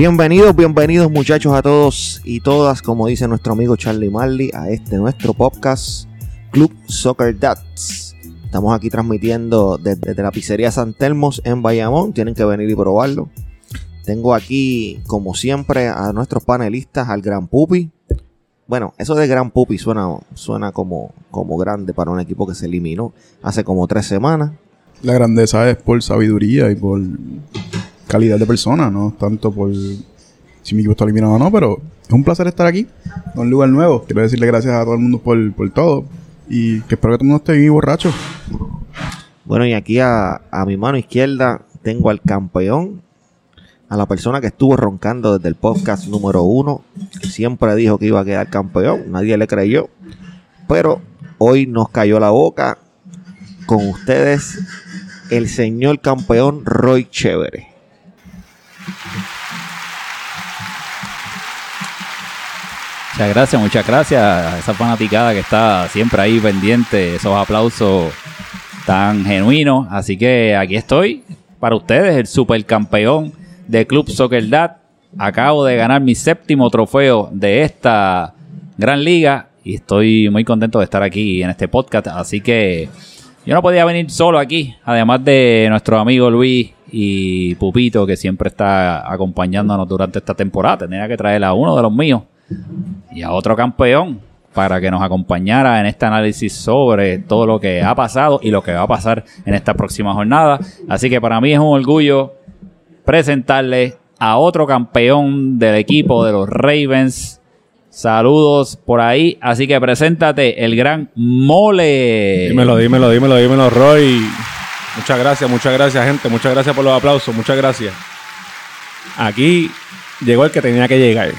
Bienvenidos, bienvenidos muchachos a todos y todas, como dice nuestro amigo Charlie Marley, a este nuestro podcast Club Soccer Dads. Estamos aquí transmitiendo desde, la pizzería San Telmos en Bayamón. Tienen que venir y probarlo. Tengo aquí, como siempre, a nuestros panelistas, al Gran Pupi. Bueno, eso de Gran Pupi suena, suena como, como grande para un equipo que se eliminó hace como tres semanas. La grandeza es por sabiduría y por calidad de persona, no tanto por si mi equipo está eliminado o no, pero es un placer estar aquí, en un lugar nuevo. Quiero decirle gracias a todo el mundo por, todo y que espero que todo el mundo esté bien borracho. Bueno, y aquí a, mi mano izquierda tengo al campeón, a la persona que estuvo roncando desde el podcast número uno, siempre dijo que iba a quedar campeón, nadie le creyó, pero hoy nos cayó la boca con ustedes el señor campeón Roy Chévere. Muchas gracias, muchas gracias a esa fanaticada que está siempre ahí pendiente, esos aplausos tan genuinos. Así que aquí estoy para ustedes, el supercampeón de Club Soccer Dad. Acabo de ganar mi séptimo trofeo de esta gran liga y estoy muy contento de estar aquí en este podcast. Así que yo no podía venir solo aquí, además de nuestro amigo Luis y Pupito, que siempre está acompañándonos durante esta temporada. Tenía que traer a uno de los míos y a otro campeón para que nos acompañara en este análisis sobre todo lo que ha pasado y lo que va a pasar en esta próxima jornada. Así que para mí es un orgullo presentarle a otro campeón del equipo de los Ravens. Saludos por ahí. Así que preséntate, el gran Mole. Dímelo, dímelo, dímelo, dímelo, Roy. Muchas gracias, muchas gracias, gente. Muchas gracias por los aplausos. Muchas gracias. Aquí llegó el que tenía que llegar.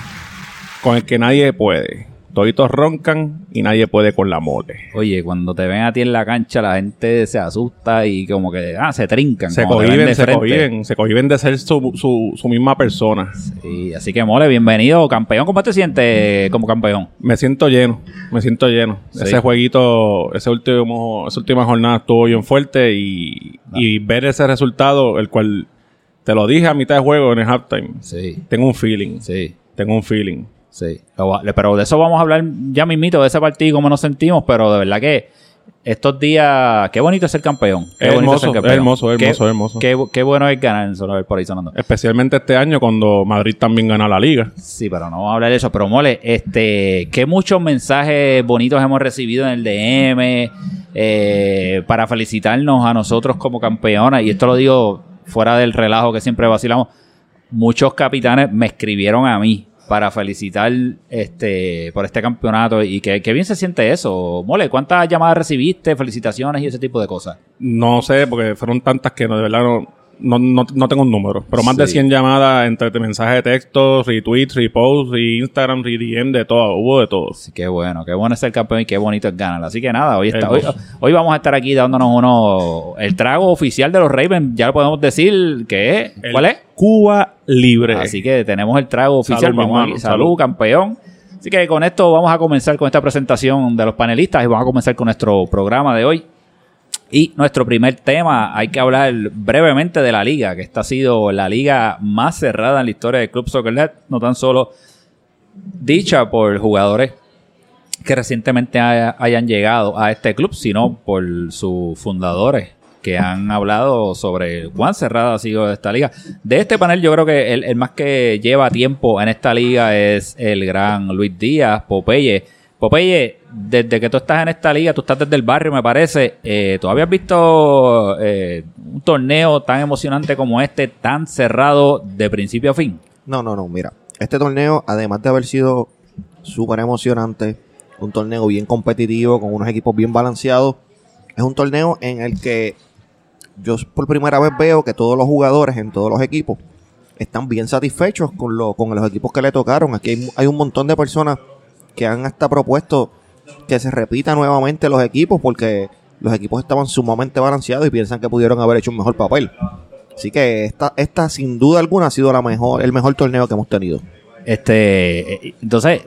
Con el que nadie puede. Toditos roncan y nadie puede con la mole. Oye, cuando te ven a ti en la cancha, la gente se asusta y como que ah, se trincan. Se cohiben, se cohiben, se cohiben de ser su, su, misma persona. Sí, así que mole, bienvenido, campeón. ¿Cómo te sientes como campeón? Me siento lleno, me siento lleno. Ese jueguito, ese último, esa última jornada estuvo bien fuerte y, y ver ese resultado, el cual te lo dije a mitad de juego en el halftime. Sí. Tengo un feeling. Sí. Tengo un feeling. Sí. Pero de eso vamos a hablar ya mismito, de ese partido, cómo nos sentimos, pero de verdad que estos días, qué bonito es ser campeón. Qué hermoso, hermoso, hermoso, hermoso. Qué, bueno es ganar solo por ahí sonando. Especialmente este año cuando Madrid también gana la liga. Sí, pero no vamos a hablar de eso. Pero mole, este, qué muchos mensajes bonitos hemos recibido en el DM eh, para felicitarnos a nosotros como campeonas. Y esto lo digo fuera del relajo que siempre vacilamos. Muchos capitanes me escribieron a mí para felicitar este por este campeonato y que, bien se siente eso. Mole, ¿cuántas llamadas recibiste? Felicitaciones y ese tipo de cosas. No sé, porque fueron tantas que no, de verdad no, no, no, no, tengo un número, pero más de 100 llamadas entre mensajes de texto, retweets, reposts, Instagram, redm, de todo, hubo de todo. Sí, qué bueno, qué bueno es ser campeón y qué bonito es ganar. Así que nada, hoy, está, hoy, vamos a estar aquí dándonos uno, el trago oficial de los Ravens, ya lo podemos decir, que es, ¿cuál es? Cuba Libre. Así que tenemos el trago oficial, salud, salud, campeón. Así que con esto vamos a comenzar con esta presentación de los panelistas y vamos a comenzar con nuestro programa de hoy. Y nuestro primer tema, hay que hablar brevemente de la liga, que esta ha sido la liga más cerrada en la historia del Club Soccer no tan solo dicha por jugadores que recientemente hayan llegado a este club, sino por sus fundadores que han hablado sobre cuán cerrada ha sido esta liga. De este panel, yo creo que el, el más que lleva tiempo en esta liga es el gran Luis Díaz, Popeye Popeye, desde que tú estás en esta liga, tú estás desde el barrio, me parece. Eh, ¿Tú habías visto eh, un torneo tan emocionante como este, tan cerrado de principio a fin? No, no, no. Mira, este torneo, además de haber sido súper emocionante, un torneo bien competitivo, con unos equipos bien balanceados, es un torneo en el que yo por primera vez veo que todos los jugadores en todos los equipos están bien satisfechos con, lo, con los equipos que le tocaron. Aquí hay un montón de personas que han hasta propuesto que se repita nuevamente los equipos porque los equipos estaban sumamente balanceados y piensan que pudieron haber hecho un mejor papel. Así que esta, esta sin duda alguna ha sido la mejor, el mejor torneo que hemos tenido. Este, entonces,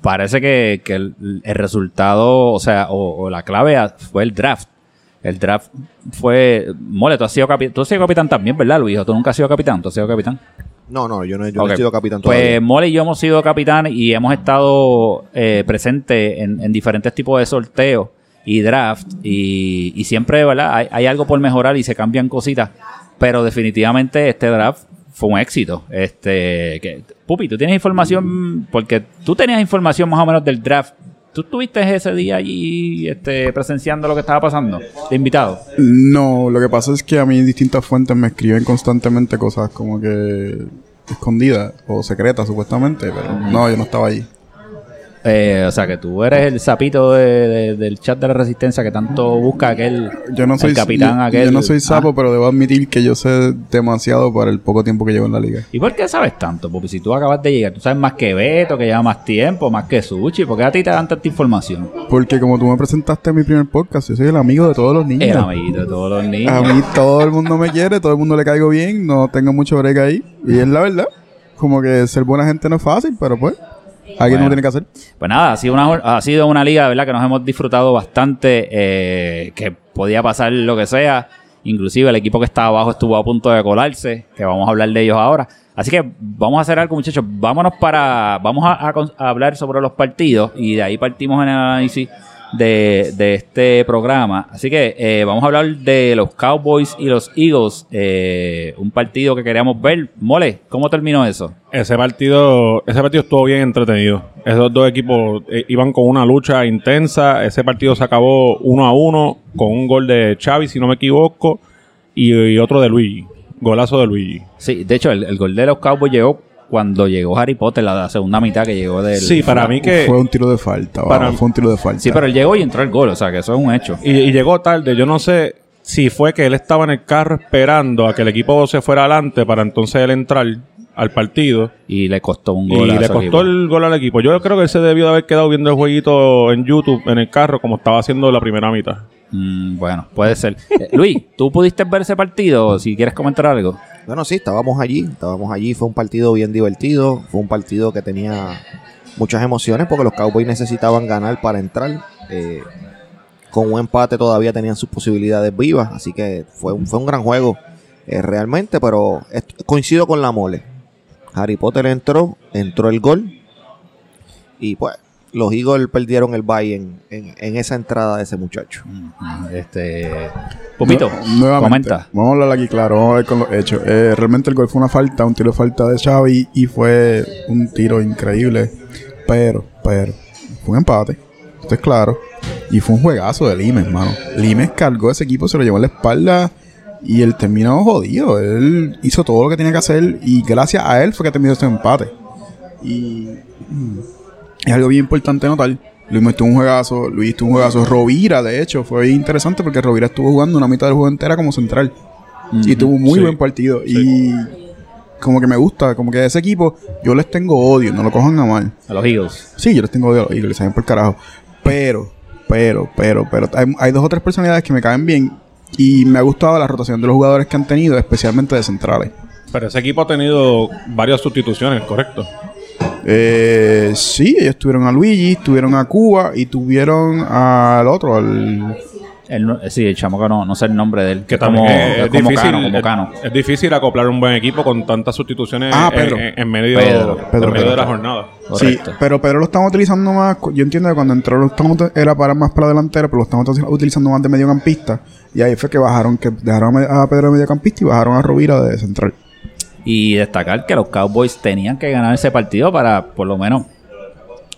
parece que, el, resultado, o sea, o, la clave fue el draft. El draft fue. Mole, tú has sido, capitán, tú has sido capitán también, ¿verdad, Luis? ¿Tú nunca has sido capitán? ¿Tú has sido capitán? No, no, yo no, yo no he sido capitán todavía. Pues Mole y yo hemos sido capitán y hemos estado eh, presentes en, en diferentes tipos de sorteos y draft y, y siempre, ¿verdad? Hay, hay algo por mejorar y se cambian cositas, pero definitivamente este draft fue un éxito. Este, que, Pupi, tú tienes información, porque tú tenías información más o menos del draft. ¿Tú estuviste ese día allí este, presenciando lo que estaba pasando de invitado? No, lo que pasa es que a mí distintas fuentes me escriben constantemente cosas como que escondidas o secretas supuestamente, pero no, yo no estaba allí. Eh, o sea, que tú eres el sapito de- de- del chat de la resistencia que tanto busca aquel Yo no soy el capitán yo, aquel. yo no soy sapo, Ah. pero debo admitir que yo sé demasiado para el poco tiempo que llevo en la liga. ¿Y por qué sabes tanto? Porque si tú acabas de llegar, tú sabes más que Beto, que lleva más tiempo, más que Sushi, ¿por qué a ti te dan tanta información? Porque como tú me presentaste en mi primer podcast, yo soy el amigo de todos los niños. El amiguito de todos los niños. A mí todo el mundo me quiere, todo el mundo le caigo bien, no tengo mucho break ahí. Y es la verdad, como que ser buena gente no es fácil, pero pues, alguien Bueno. no tiene que hacer. Pues nada, ha sido una, ha sido una liga, ¿verdad? Que nos hemos disfrutado bastante, eh, que podía pasar lo que sea. Inclusive el equipo que estaba abajo estuvo a punto de colarse, que vamos a hablar de ellos ahora. Así que vamos a hacer algo, muchachos. Vámonos para, vamos a, a hablar sobre los partidos y de ahí partimos en el análisis de, de este programa. Así que eh, vamos a hablar de los Cowboys y los Eagles, eh, un partido que queríamos ver. Mole, ¿cómo terminó eso? Ese partido, ese partido estuvo bien entretenido. Esos dos equipos eh, iban con una lucha intensa. Ese partido se acabó uno a uno con un gol de Xavi, si no me equivoco, y, y otro de Luigi. Golazo de Luigi. Sí, de hecho, el, el gol de los Cowboys llegó cuando llegó Harry Potter, la, la segunda mitad que llegó del... Sí, para mí que... Fue un tiro de falta, Para- vamos, fue un tiro de falta. Sí, pero él llegó y entró el gol, o sea que eso es un hecho. Y, y llegó tarde. Yo no sé si fue que él estaba en el carro esperando a que el equipo se fuera adelante para entonces él entrar al partido. Y le costó un Y gol. a le costó equipo. el gol al equipo. Yo creo que él se debió de haber quedado viendo el jueguito en YouTube, en el carro, como estaba haciendo la primera mitad. Mm, bueno, puede ser. Eh, Luis, ¿tú pudiste ver ese partido? Si quieres comentar algo. Bueno, sí, estábamos allí, estábamos allí, fue un partido bien divertido, fue un partido que tenía muchas emociones porque los Cowboys necesitaban ganar para entrar. eh, con un empate todavía tenían sus posibilidades vivas, así que fue un, fue un gran juego eh, realmente, pero coincido con la mole. Harry Potter entró, entró el gol y pues los Eagles perdieron el bye en, en- en esa entrada de ese muchacho. Este. Pupito, Nu- nuevamente, comenta. Vamos a hablar aquí claro, vamos a ver con los hechos. Eh, realmente el gol fue una falta, un tiro de falta de Xavi y fue un tiro increíble. Pero, pero, fue un empate. Esto es claro. Y fue un juegazo de Limes, hermano. Limes cargó ese equipo, se lo llevó en la espalda y él terminó jodido. Él hizo todo lo que tenía que hacer y gracias a él fue que terminó este empate. Y mm, es algo bien importante notar. Luis me tuvo un juegazo, Luis tuvo un juegazo. Rovira, de hecho, fue interesante porque Rovira estuvo jugando una mitad del juego entera como central. Y tuvo un muy Sí. buen partido. Y como que me gusta, como que ese equipo, yo les tengo odio, no lo cojan a mal. A los Eagles. Sí, yo les tengo odio a los Eagles, saben por carajo. Pero, pero, pero, pero, hay, hay dos o tres personalidades que me caen bien. Y me ha gustado la rotación de los jugadores que han tenido, especialmente de centrales. Pero ese equipo ha tenido varias sustituciones, correcto. Eh, sí, ellos tuvieron a Luigi, tuvieron a Cuba y tuvieron al otro, al... El no- sí, el chamo que no, no sé el nombre de él. Que como, también es, es es como difícil, Cano, como es- Cano. es difícil acoplar un buen equipo con tantas sustituciones Ah, en- Pedro. en, en medio, Pedro, en Pedro, medio Pedro. de la jornada. Sí, pero Pedro lo están utilizando más. Yo entiendo que cuando entró lo están era para más para delantero, pero lo están util- utilizando más de mediocampista. Y ahí fue que bajaron, que dejaron a Pedro de mediocampista y bajaron a Rovira de central. Y destacar que los Cowboys tenían que ganar ese partido para por lo menos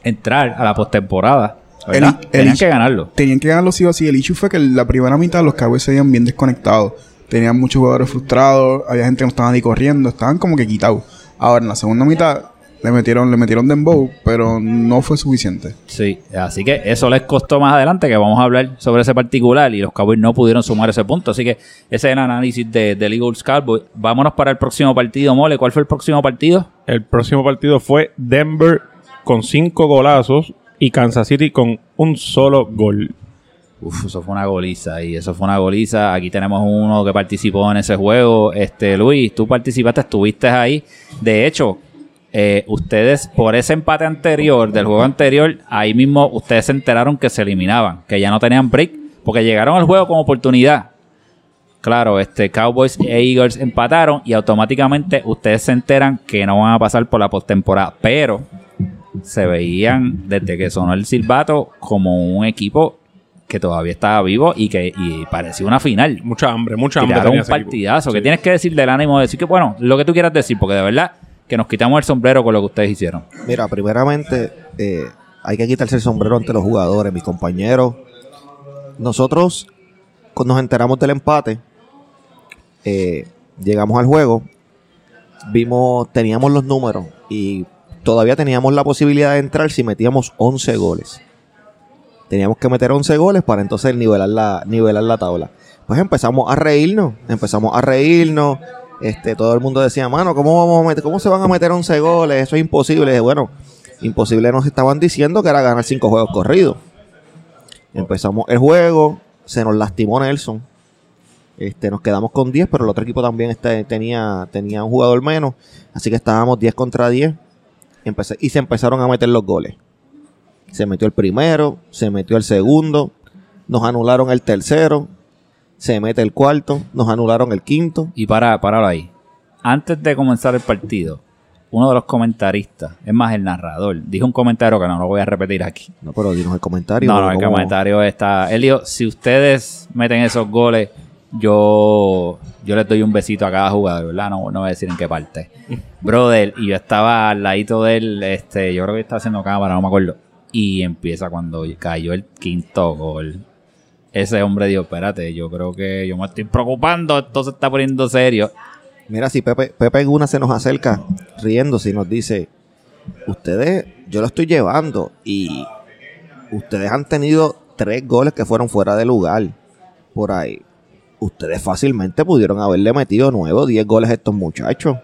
entrar a la postemporada. ¿verdad? El- el- Tenían que ganarlo. Tenían que ganarlo sí o sí. El issue fue que la primera mitad los Cowboys se veían bien desconectados. Tenían muchos jugadores frustrados, había gente que no estaba ni corriendo, estaban como que quitados. Ahora en la segunda mitad le metieron, le metieron dembow, pero no fue suficiente. Sí, así que eso les costó más adelante, que vamos a hablar sobre ese particular y los Cowboys no pudieron sumar ese punto. Así que ese es el análisis de, del Eagles Cowboys. Vámonos para el próximo partido, Mole. ¿Cuál fue el próximo partido? El próximo partido fue Denver con cinco golazos y Kansas City con un solo gol. Uf, eso fue una goliza y eso fue una goliza. Aquí tenemos uno que participó en ese juego. Este, Luis, tú participaste, estuviste ahí. De hecho, eh, ustedes por ese empate anterior, del juego anterior, ahí mismo ustedes se enteraron que se eliminaban, que ya no tenían break, porque llegaron al juego con oportunidad. Claro, este Cowboys e Eagles empataron y automáticamente ustedes se enteran que no van a pasar por la postemporada, pero se veían desde que sonó el silbato como un equipo que todavía estaba vivo y que y parecía una final. Mucha hambre, mucha hambre. Tiraron un partidazo. ¿Qué tienes que decir del ánimo de decir que, bueno, lo que tú quieras decir? Porque de verdad que nos quitamos el sombrero con lo que ustedes hicieron. Mira, primeramente, eh, hay que quitarse el sombrero ante los jugadores, mis compañeros. Nosotros, cuando nos enteramos del empate, eh, llegamos al juego, vimos, teníamos los números y todavía teníamos la posibilidad de entrar si metíamos 11 goles. Teníamos que meter 11 goles para entonces nivelar la, nivelar la tabla. Pues empezamos a reírnos, empezamos a reírnos. Este, todo el mundo decía, mano, ¿cómo, vamos ¿cómo se van a meter 11 goles? Eso es imposible. Bueno, imposible nos estaban diciendo que era ganar 5 juegos corridos. Empezamos el juego, se nos lastimó Nelson. Este, nos quedamos con 10, pero el otro equipo también este, tenía, tenía un jugador menos. Así que estábamos 10 contra 10. Empecé- y se empezaron a meter los goles. Se metió el primero, se metió el segundo, nos anularon el tercero, se mete el cuarto, nos anularon el quinto. Y para, para ahí. Antes de comenzar el partido, uno de los comentaristas, es más el narrador, dijo un comentario que no lo voy a repetir aquí. No, pero dinos el comentario. No, no, el ¿cómo? comentario está. Él dijo: si ustedes meten esos goles, yo, yo les doy un besito a cada jugador, ¿verdad? No, no voy a decir en qué parte. Brother, y yo estaba al ladito de él, este, yo creo que estaba haciendo cámara, no me acuerdo. Y empieza cuando cayó el quinto gol. Ese hombre dijo, espérate, yo creo que yo me estoy preocupando, esto se está poniendo serio. Mira, si Pepe, Pepe Guna se nos acerca riéndose y nos dice, ustedes, yo lo estoy llevando y ustedes han tenido tres goles que fueron fuera de lugar por ahí. Ustedes fácilmente pudieron haberle metido nueve o diez goles a estos muchachos.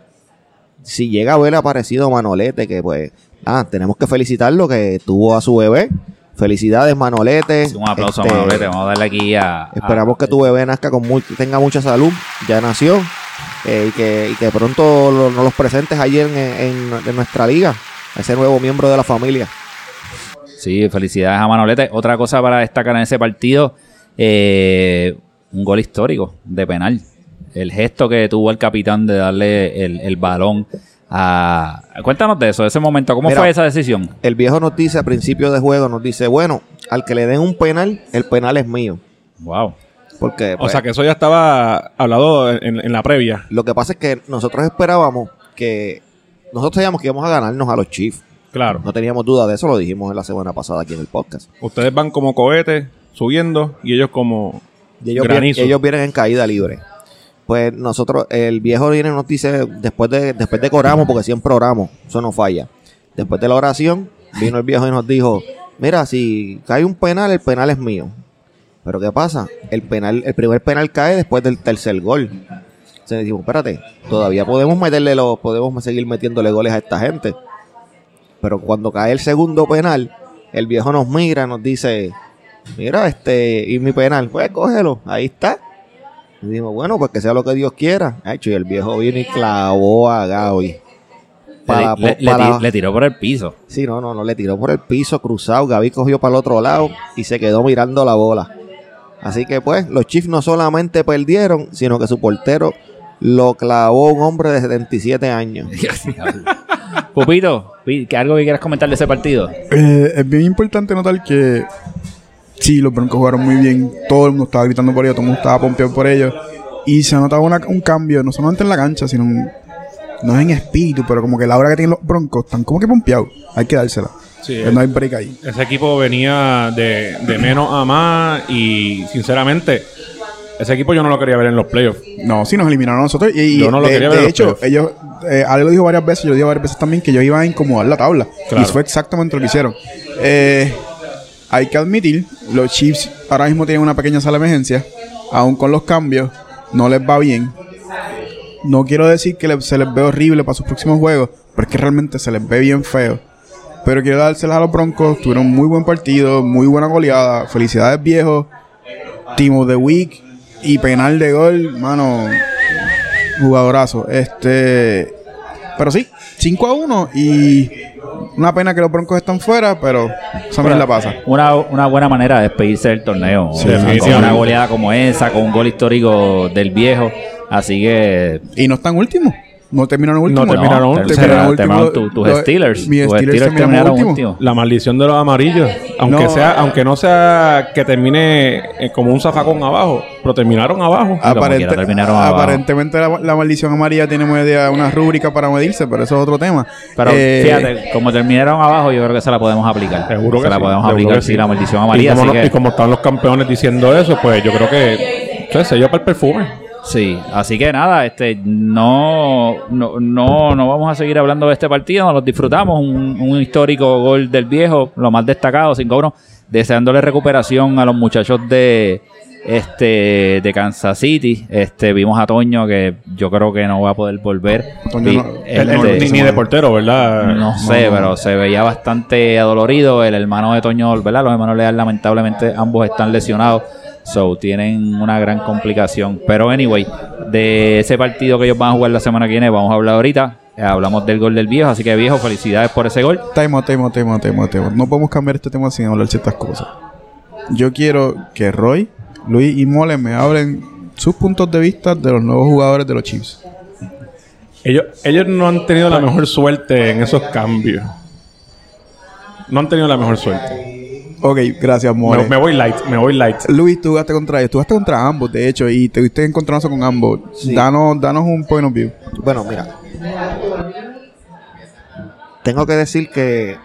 Si llega a haber aparecido Manolete, que pues, ah, tenemos que felicitarlo que tuvo a su bebé. Felicidades, Manolete. Un aplauso Este, a Manolete, vamos a darle aquí a... Esperamos a- que tu bebé nazca con muy, tenga mucha salud, ya nació, eh, y, que, y que pronto lo- nos los presentes allí en, en- en nuestra liga, ese nuevo miembro de la familia. Sí, felicidades a Manolete. Otra cosa para destacar en ese partido, eh, un gol histórico de penal. El gesto que tuvo el capitán de darle el, el balón a... Cuéntanos de eso, de ese momento. ¿Cómo Mira. fue esa decisión? El viejo nos dice a principio de juego, nos dice, bueno, al que le den un penal, el penal es mío. Wow. Porque O pues, sea que eso ya estaba hablado en, en la previa. lo que pasa es que nosotros esperábamos que, nosotros sabíamos que íbamos a ganarnos a los Chiefs. Claro. No teníamos duda de eso, lo dijimos en la semana pasada aquí en el podcast. Ustedes van como cohetes subiendo y ellos como Y ellos, vienen, granizo. ellos vienen en caída libre. Pues nosotros, el viejo viene y nos dice, después de, después de que oramos, porque siempre oramos, eso no falla. Después de la oración, vino el viejo y nos dijo, mira, si cae un penal, el penal es mío. Pero ¿qué pasa? El penal, el primer penal cae después del tercer gol. Entonces dijimos, espérate, todavía podemos meterle los, podemos seguir metiéndole goles a esta gente. Pero cuando cae el segundo penal, el viejo nos mira, nos dice, mira, este, y mi penal, pues cógelo, ahí está. Y dijimos, bueno, pues que sea lo que Dios quiera. Hecho, y el viejo vino y clavó a Gaby. Para, le, le- le para- ti- le tiró por el piso. Sí, no, no, no, le tiró por el piso cruzado. Gaby cogió para el otro lado y se quedó mirando la bola. Así que pues, los Chiefs no solamente perdieron, sino que su portero lo clavó un hombre de 77 años. Pupito, pi- ¿qué algo que quieras comentar de ese partido? Eh, es bien importante notar que sí, los Broncos jugaron muy bien. Todo el mundo estaba gritando por ellos, todo el mundo estaba pompeado por ellos. Y se ha notado una- un cambio, no solamente en la cancha, sino en- no es en espíritu, pero como que la hora que tienen los Broncos están como que pompeados. Hay que dársela. Sí, no hay break ahí. Ese equipo venía de, de menos a más y sinceramente ese equipo yo no lo quería ver en los playoffs. No, sí nos eliminaron a nosotros. Y, Yo no lo de, quería ver de en los hecho, playoffs. ellos, eh, Ale lo dijo varias veces, yo lo dije varias veces también, que ellos iban a incomodar la tabla. Claro. Y fue exactamente lo que hicieron. Eh, hay que admitir, los Chiefs ahora mismo tienen una pequeña sala de emergencia. Aún con los cambios, no les va bien. No quiero decir que se les ve horrible para sus próximos juegos, pero es que realmente se les ve bien feo. Pero quiero dárselas a los Broncos. Tuvieron muy buen partido, muy buena goleada. Felicidades, viejos. Team of the Week y penal de gol, mano. Jugadorazo. Este. Pero sí, 5 a 1 y una pena que los Broncos están fuera, pero también la pasa. Una, una buena manera de despedirse del torneo. Sí, con definitivamente. una goleada como esa, con un gol histórico del viejo. Así que Y no están últimos. No terminaron últimos. No terminaron No, últimos. terminaron tu- tus Steelers. mis Steelers Steelers terminaron terminaron últimos. La maldición de los amarillos. Aunque No. sea, aunque no sea que termine eh, como un zafacón abajo, pero terminaron abajo. como Aparente- quiera, terminaron abajo. aparentemente la, la maldición amarilla tiene media, una rúbrica para medirse, pero eso es otro tema. Pero Eh, fíjate, como terminaron abajo, yo creo que se la podemos aplicar. Seguro que se la sí, podemos aplicar, sí, sí. la maldición Y amarilla. como, Así no- que, y como están los campeones diciendo eso, pues yo creo que o sea, sello para el perfume. Sí, así que nada, este, no, no, no, no vamos a seguir hablando de este partido, nos lo disfrutamos, un, un histórico gol del viejo, lo más destacado, 5-1, deseándole recuperación a los muchachos de este de Kansas City. Este vimos a Toño que yo creo que no va a poder volver. Toño Vi- no- Él- este, ni, ni de portero, ¿verdad? No sé, pero se veía bastante adolorido. El hermano de Toño, ¿verdad? Los hermanos Leal, lamentablemente, ambos están lesionados. So, tienen una gran complicación. Pero, anyway, de ese partido que ellos van a jugar la semana que viene, vamos a hablar ahorita. Hablamos del gol del viejo, así que viejo, felicidades por ese gol. Out, time out, time out. No podemos cambiar este tema sin hablar ciertas cosas. Yo quiero que Roy, Luis y Mole me hablen sus puntos de vista de los nuevos jugadores de los Chiefs. Ellos, ellos no han tenido la mejor suerte en esos cambios. No han tenido la mejor suerte. Ok, gracias, Mole. Me, me voy light, me voy light. Luis, tú jugaste contra ellos. Tú jugaste contra ambos, de hecho, y te viste encontrándose con ambos. Sí. Danos, danos un point of view. Bueno, mira. Tengo que decir que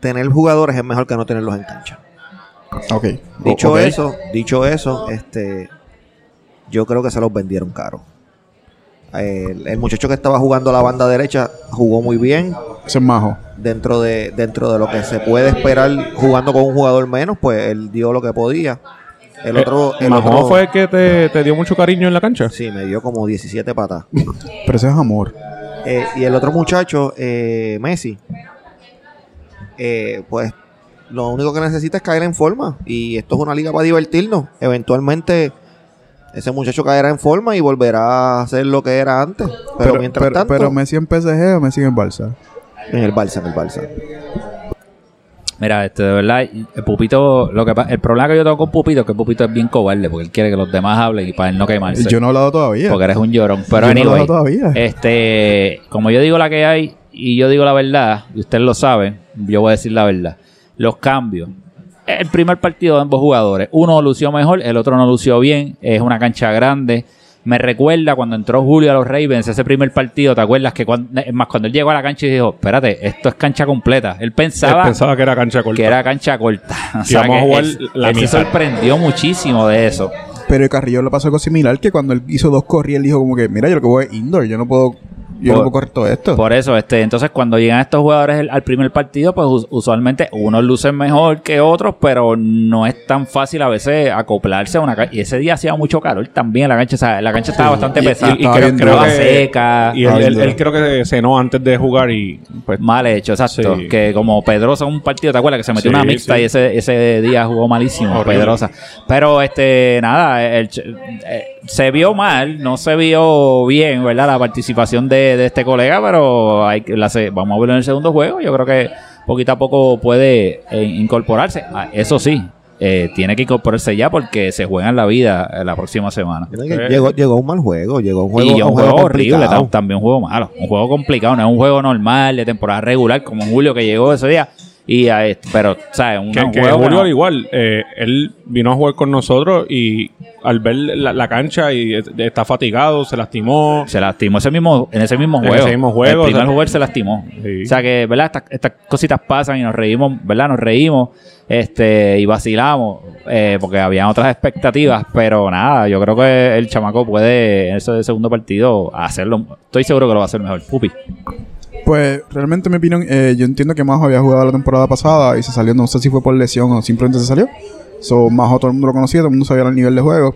tener jugadores es mejor que no tenerlos en cancha. Ok. Dicho eso, dicho eso, este, yo creo que se los vendieron caro. El, el muchacho que estaba jugando a la banda derecha jugó muy bien Ese es majo. Dentro de dentro de lo que se puede esperar jugando con un jugador menos, pues él dio lo que podía. El otro, Eh, el Mahomes otro fue el que te, te dio mucho cariño en la cancha. sí, me dio como 17 patas. Pero ese es amor. Eh, y el otro muchacho, eh, Messi, eh, pues lo único que necesita es caer en forma. Y esto es una liga para divertirnos. Eventualmente ese muchacho caerá en forma y volverá a ser lo que era antes. Pero, mientras pero, tanto, pero Messi en PSG o Messi en Barça. En el en el Barça. Mira, este, de verdad, el Pupito, lo que el problema que yo tengo con Pupito es que Pupito es bien cobarde, porque él quiere que los demás hablen y para él no quemarse. Yo no he hablado todavía. Porque eres un llorón. Pero Yo no anyway, hago todavía. este, como yo digo la que hay y yo digo la verdad, y ustedes lo saben, yo voy a decir la verdad. Los cambios. El primer partido de ambos jugadores, uno lució mejor, el otro no lució bien, es una cancha grande. Me recuerda cuando entró Julio a los Ravens, ese primer partido, ¿te acuerdas? Que cuando, es más, cuando él llegó a la cancha y dijo, espérate, esto es cancha completa. Él Él pensaba, que era cancha corta. que era cancha corta. O Que íbamos a jugar él, la él se sorprendió muchísimo de eso. Pero el Carrillo le pasó algo similar que cuando él hizo dos corridas, él dijo como que, mira, yo lo que voy es indoor, yo no puedo, yo no Por- puedo correr todo esto. Por eso, este, entonces cuando llegan estos jugadores el- al primer partido, pues us- usualmente unos lucen mejor que otros, pero no es tan fácil a veces acoplarse a una cancha. Y ese día hacía mucho calor también la cancha, o sea, la cancha estaba bastante Y- pesada, y- y creo- creo estaba que- seca, Y él, creo que cenó antes de jugar y pues mal hecho, exacto. Sí. Que como Pedrosa un partido, ¿te acuerdas? Que se metió Sí, una mixta sí. y ese, ese día jugó malísimo, Horrible. Pedrosa. Pero este, nada, el eh, se vio mal, no se vio bien, ¿verdad? La participación de, de este colega, pero hay que, la se- vamos a verlo en el segundo juego. Yo creo que poquito a poco puede eh, incorporarse. Ah, eso sí, eh, tiene que incorporarse ya porque se juega en la vida eh, la próxima semana. Llegó, llegó un mal juego, llegó un juego, y un juego, horrible, también un juego malo, un juego complicado, no es un juego normal de temporada regular como Julio que llegó ese día. Y a este- pero, ¿sabes? Un, que, un que juego que Julio no- al igual, eh, él vino a jugar con nosotros y al ver la, la cancha y está fatigado, se lastimó. se lastimó ese mismo, en ese mismo En juego. ese mismo juego, El primer o sea- juego él se lastimó. Sí. O sea que, ¿verdad? Estas, estas cositas pasan y nos reímos, ¿verdad? Nos reímos este y vacilamos eh, porque habían otras expectativas, pero nada, yo creo que el chamaco puede en ese segundo partido hacerlo. Estoy seguro que lo va a hacer mejor. Pupi. Pues realmente mi opinión, eh, yo entiendo que Majo había jugado la temporada pasada y se salió, no sé si fue por lesión o simplemente se salió. So, Majo todo el mundo lo conocía, todo el mundo sabía el nivel de juego.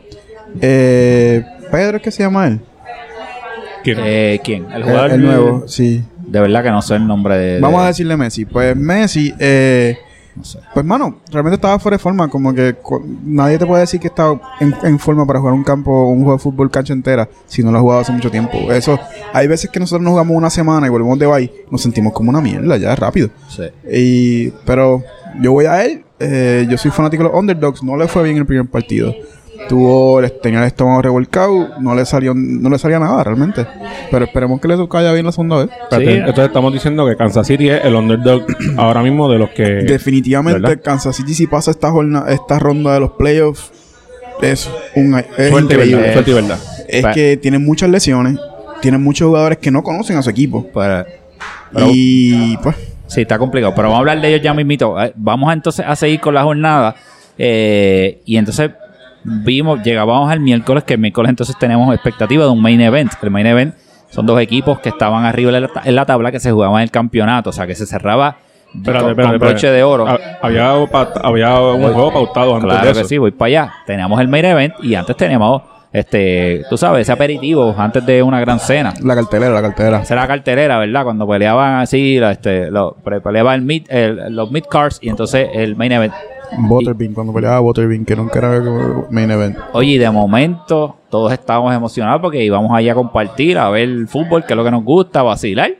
Eh, Pedro es que se llama él. ¿Quién? Eh, ¿Quién? El jugador el nuevo, sí. De verdad que no sé el nombre de. Vamos de- a decirle Messi. Pues Messi, eh, no sé. Pues, mano, realmente estaba fuera de forma. Como que nadie te puede decir que está en, en forma para jugar un campo, un juego de fútbol cancha entera, si no lo has jugado hace mucho tiempo. Eso, hay veces que nosotros nos jugamos una semana y volvemos de bye, nos sentimos como una mierda ya, rápido. Sí. Y, pero yo voy a él. Eh, yo soy fanático de los underdogs. No le fue bien el primer partido. Tuvo, tenía el estómago revolcado. No le salió, no le salía nada realmente. Pero esperemos que le caiga bien la segunda vez. Sí. Entonces estamos diciendo que Kansas City es el underdog ahora mismo de los que... Definitivamente ¿verdad? Kansas City si pasa esta jornada, esta ronda de los playoffs es un es Suerte increíble. verdad, suerte y verdad. Es que tienen muchas lesiones, tienen muchos jugadores que no conocen a su equipo. Pero, Pero- y pues Sí, está complicado, pero vamos a hablar de ellos ya mismito. Eh, Vamos entonces a seguir con la jornada. eh, y entonces vimos, llegábamos al miércoles, que el miércoles entonces tenemos expectativa de un main event. El main event son dos equipos que estaban arriba en la, ta- en la tabla que se jugaban el campeonato, o sea que se cerraba con, broche de oro. Ha- Había, había un juego pautado antes Claro de que eso. sí, voy para allá. Teníamos el main event y antes teníamos, este, tú sabes, ese aperitivo antes de una gran cena. la cartelera, la cartelera. Esa era la carterera, ¿verdad? Cuando peleaban así, este, lo, peleaban el mid, el- los mid cards y entonces el main event. Butterbean, cuando peleaba Butterbean, que nunca era main event. Oye, y de momento todos estábamos emocionados porque íbamos allá a compartir, a ver fútbol, que es lo que nos gusta, vacilar.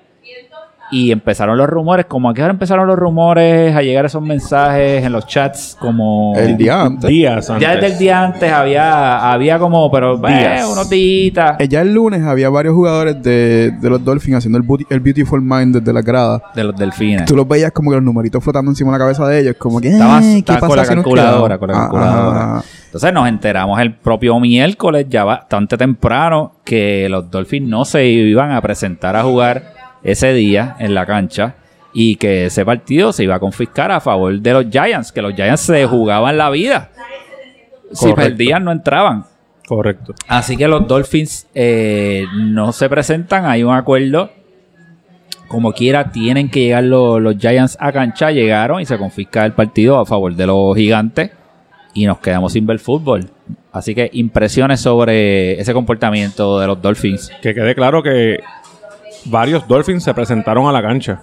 Y empezaron los rumores, como a qué hora empezaron los rumores a llegar esos mensajes en los chats, como... El día antes. Días antes. Ya desde el día antes había, había como, pero eh, Días. unos días Eh, ya el lunes había varios jugadores de, de los Dolphins haciendo el, Beautiful Mind desde la grada. de los delfines. Tú los veías como que los numeritos flotando encima de la cabeza de ellos, como que... Estaban- "Eh, ¿qué estaban con pasa la si calculadora, quedamos?" con la Ah, calculadora. ah, Entonces nos enteramos el propio miércoles, ya bastante temprano, que los Dolphins no se iban a presentar a jugar ese día en la cancha y que ese partido se iba a confiscar a favor de los Giants, que los Giants se jugaban la vida. Si Correcto. perdían, no entraban. Correcto. Así que los Dolphins eh, no se presentan, hay un acuerdo. Como quiera, tienen que llegar los, los Giants a cancha, llegaron y se confisca el partido a favor de los gigantes y nos quedamos sin ver fútbol. Así que impresiones sobre ese comportamiento de los Dolphins. Que quede claro que varios Dolphins se presentaron a la cancha.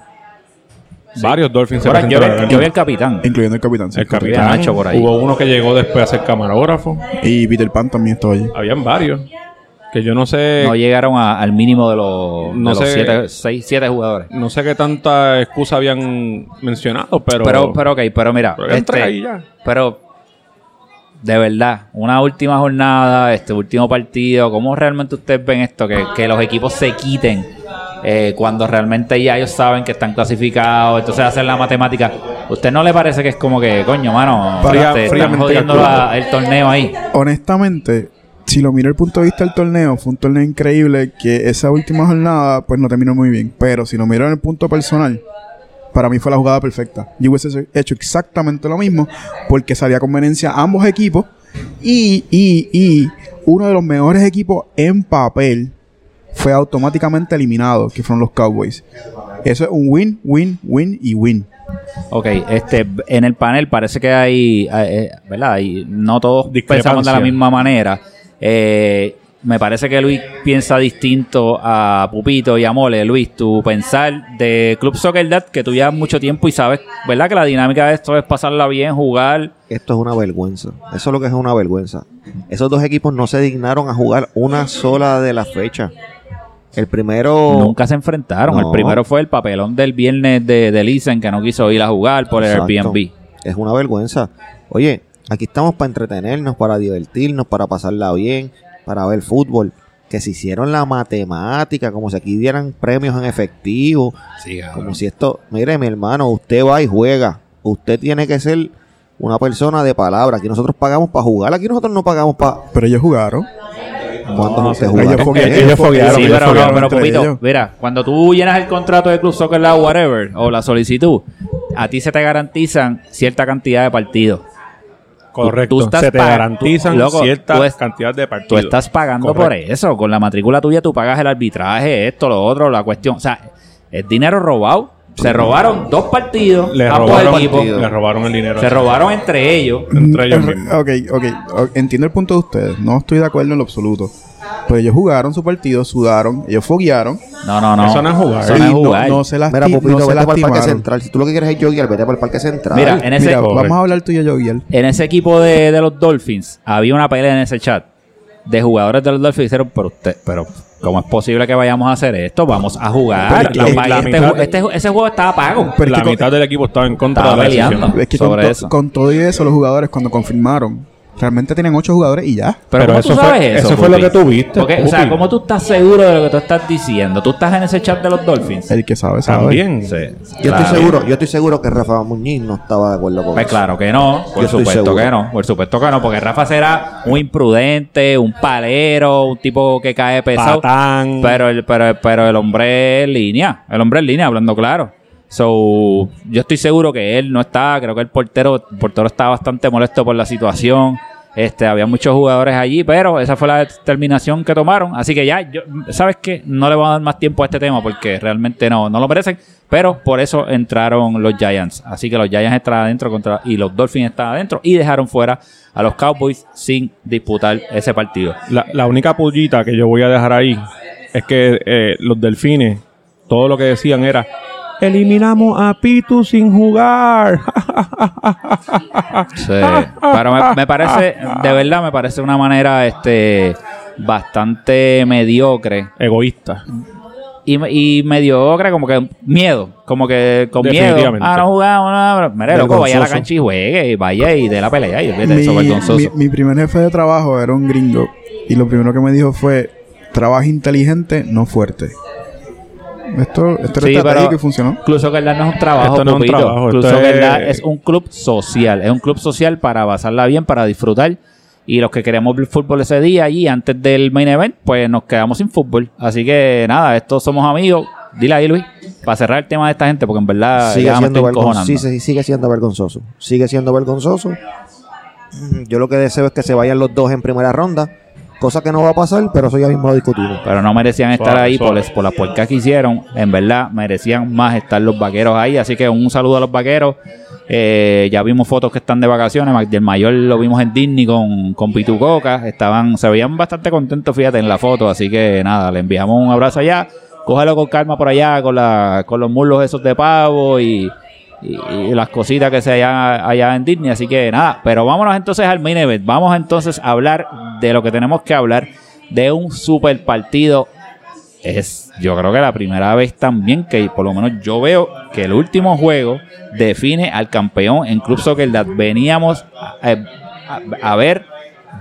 Varios Dolphins se yo, presentaron a la vi- yo vi al capitán. Incluyendo el capitán. sí, El capitán. Nacho por ahí. Hubo uno que llegó después a ser camarógrafo. Y Peter Pan también estaba allí. Habían varios. Que yo no sé. No llegaron a- al mínimo de los, No de los sé. siete, seis, siete jugadores. No sé qué tanta excusa habían mencionado, pero. Pero, pero, ok, pero mira, pero entra este, ahí ya. Pero, de verdad, una última jornada, este último partido, ¿cómo realmente ustedes ven esto? Que, que los equipos se quiten eh, cuando realmente ya ellos saben que están clasificados, entonces hacen la matemática. ¿Usted no le parece que es como que, coño, mano, están jodiendo la- el torneo ahí? honestamente, si lo miro desde el punto de vista del torneo, fue un torneo increíble que esa última jornada pues no terminó muy bien. Pero si lo miro en el punto personal, para mí fue la jugada perfecta. Yo hubiese hecho exactamente lo mismo porque salía a conveniencia a ambos equipos y, y, y uno de los mejores equipos en papel fue automáticamente eliminado, que fueron los Cowboys. Eso es un win, win, win y win. Ok, este, en el panel parece que hay, eh, eh, ¿verdad? Y no todos pensamos de la misma manera. Eh, me parece que Luis piensa distinto a Pupito y a Mole. Luis, tu pensar de Club Soccer Dad, que tú llevas mucho tiempo y sabes, ¿verdad? Que la dinámica de esto es pasarla bien, jugar. Esto es una vergüenza. Eso es lo que es una vergüenza. Esos dos equipos no se dignaron a jugar una sola de las fechas. El primero. Nunca se enfrentaron. El primero fue el papelón del viernes de, de Lisen, que no quiso ir a jugar por el Exacto. Airbnb. Es una vergüenza. Oye, aquí estamos para entretenernos, para divertirnos, para pasarla bien, para ver fútbol. Que se hicieron la matemática, como si aquí dieran premios en efectivo. Como si esto, mire mi hermano, usted va y juega. Usted tiene que ser una persona de palabra. Aquí nosotros pagamos para jugar. Aquí nosotros no pagamos para... Pero ellos jugaron. ¿Cuántos usted ellos jugaron? foguearon. Ellos foguearon, Sí, ellos pero, no, pero Pupito, ellos. mira, cuando tú llenas el contrato de Club Soccer Lab, whatever, o la solicitud, a ti se te garantizan cierta cantidad de partidos. Correcto. tú estás Se te garantizan tú- loco, cierta tú es- cantidad de Tú partidos. estás pagando Correcto. por eso. Con la matrícula tuya tú pagas el arbitraje, esto, lo otro, la cuestión. O sea, es dinero robado. Se robaron dos partidos, Le robaron, equipos. le robaron el dinero. Se robaron entre ellos. Entre ellos Mm, mismos. ok, ok, ok, entiendo el punto de ustedes. No estoy de acuerdo en lo absoluto. Pues ellos jugaron su partido, sudaron, ellos foguearon. No, no, no. Eso no es jugar. Eso no es y no, jugar. no se lasti- Mira, Pupito, no se vete para el Parque lastimaron. Central. Si tú lo que quieres es joguear, vete para el Parque Central. Mira, en ese, Mira, vamos a hablar tú y yo, en ese equipo de, de los Dolphins había una pelea en ese chat de jugadores de los Dolphins dijeron, pero usted, pero ¿cómo es posible que vayamos a hacer esto? Vamos a jugar. La- Y la este, mitad- este ju- ese juego estaba pago. Pero la mitad del equipo estaba en contra Estaba de la peleando. decisión. Es que con, sobre to- eso. con todo y eso, los jugadores cuando confirmaron, realmente tienen ocho jugadores y ya. Pero, Pero ¿cómo eso tú fue- sabes eso? eso fue lo que tú viste, Porque, o sea. ¿cómo tú estás seguro de lo que tú estás diciendo? ¿Tú estás en ese chat de los Dolphins? El que sabe, sabe. También. Sí. Yo Claro. estoy seguro, yo estoy seguro que Rafa Muñiz no estaba de acuerdo con Pues eso. claro que no, por Yo supuesto que no, por supuesto que no, porque Rafa será un imprudente, un palero, un tipo que cae pesado. Patán. Pero el, pero, pero el hombre en línea, el hombre en línea, hablando claro. So, yo estoy seguro que él no está, creo que el portero, el portero está bastante molesto por la situación. Este, había muchos jugadores allí, pero esa fue la determinación que tomaron. Así que ya, ¿sabes qué? No le voy a dar más tiempo a este tema porque realmente no, no lo merecen. Pero por eso entraron los Giants. Así que los Giants estaban adentro contra, y los Dolphins estaban adentro y dejaron fuera a los Cowboys sin disputar ese partido. La, la única pullita que yo voy a dejar ahí es que eh, los delfines, todo lo que decían era: Eliminamos a Pitu sin jugar. Sí. Pero me, me parece, de verdad, me parece una manera este bastante mediocre. Egoísta. Y, y mediocre, como que miedo. Como que con miedo. Ah, no jugamos, no. pero, Mire, loco, vaya a la cancha y juegue. Y vaya y dé la pelea. Y olvídate de eso, mi, vergonzoso. mi- mi primer jefe de trabajo era un gringo y lo primero que me dijo fue trabaja inteligente, no fuerte. Esto, esto Sí, pero que funcionó. Dad no es un trabajo, Esto no es un trabajo, Soccer es- un club social. Es un club social para pasarla bien, para disfrutar. Y los que queremos ver fútbol ese día y antes del main event, pues nos quedamos sin fútbol. Así que nada, estos somos amigos. Dile ahí, Luis, para cerrar el tema de esta gente, porque en verdad sigue siendo vergonzoso. Sí, sí, sigue siendo vergonzoso. Sigue siendo vergonzoso. Yo lo que deseo es que se vayan los dos en primera ronda. Cosa que no va a pasar, pero eso ya mismo lo discutimos. Pero no merecían estar Suave, ahí por, les- por las puercas que hicieron. En verdad, merecían más estar los vaqueros ahí. Así que un saludo a los vaqueros. Eh, ya vimos fotos que están de vacaciones. Del mayor lo vimos en Disney con, con Pitu Coca. Estaban, se veían bastante contentos, fíjate, en la foto. Así que nada, le enviamos un abrazo allá. Cógelo con calma por allá, con, la, con los muslos esos de pavo y, y- las cositas que se hallan allá en Disney. Así que nada, pero vámonos entonces al main. Vamos entonces a hablar de lo que tenemos que hablar, de un super partido. Es, yo creo que la primera vez también que por lo menos yo veo que el último juego define al campeón en Club Soccer. Veníamos a, a- a ver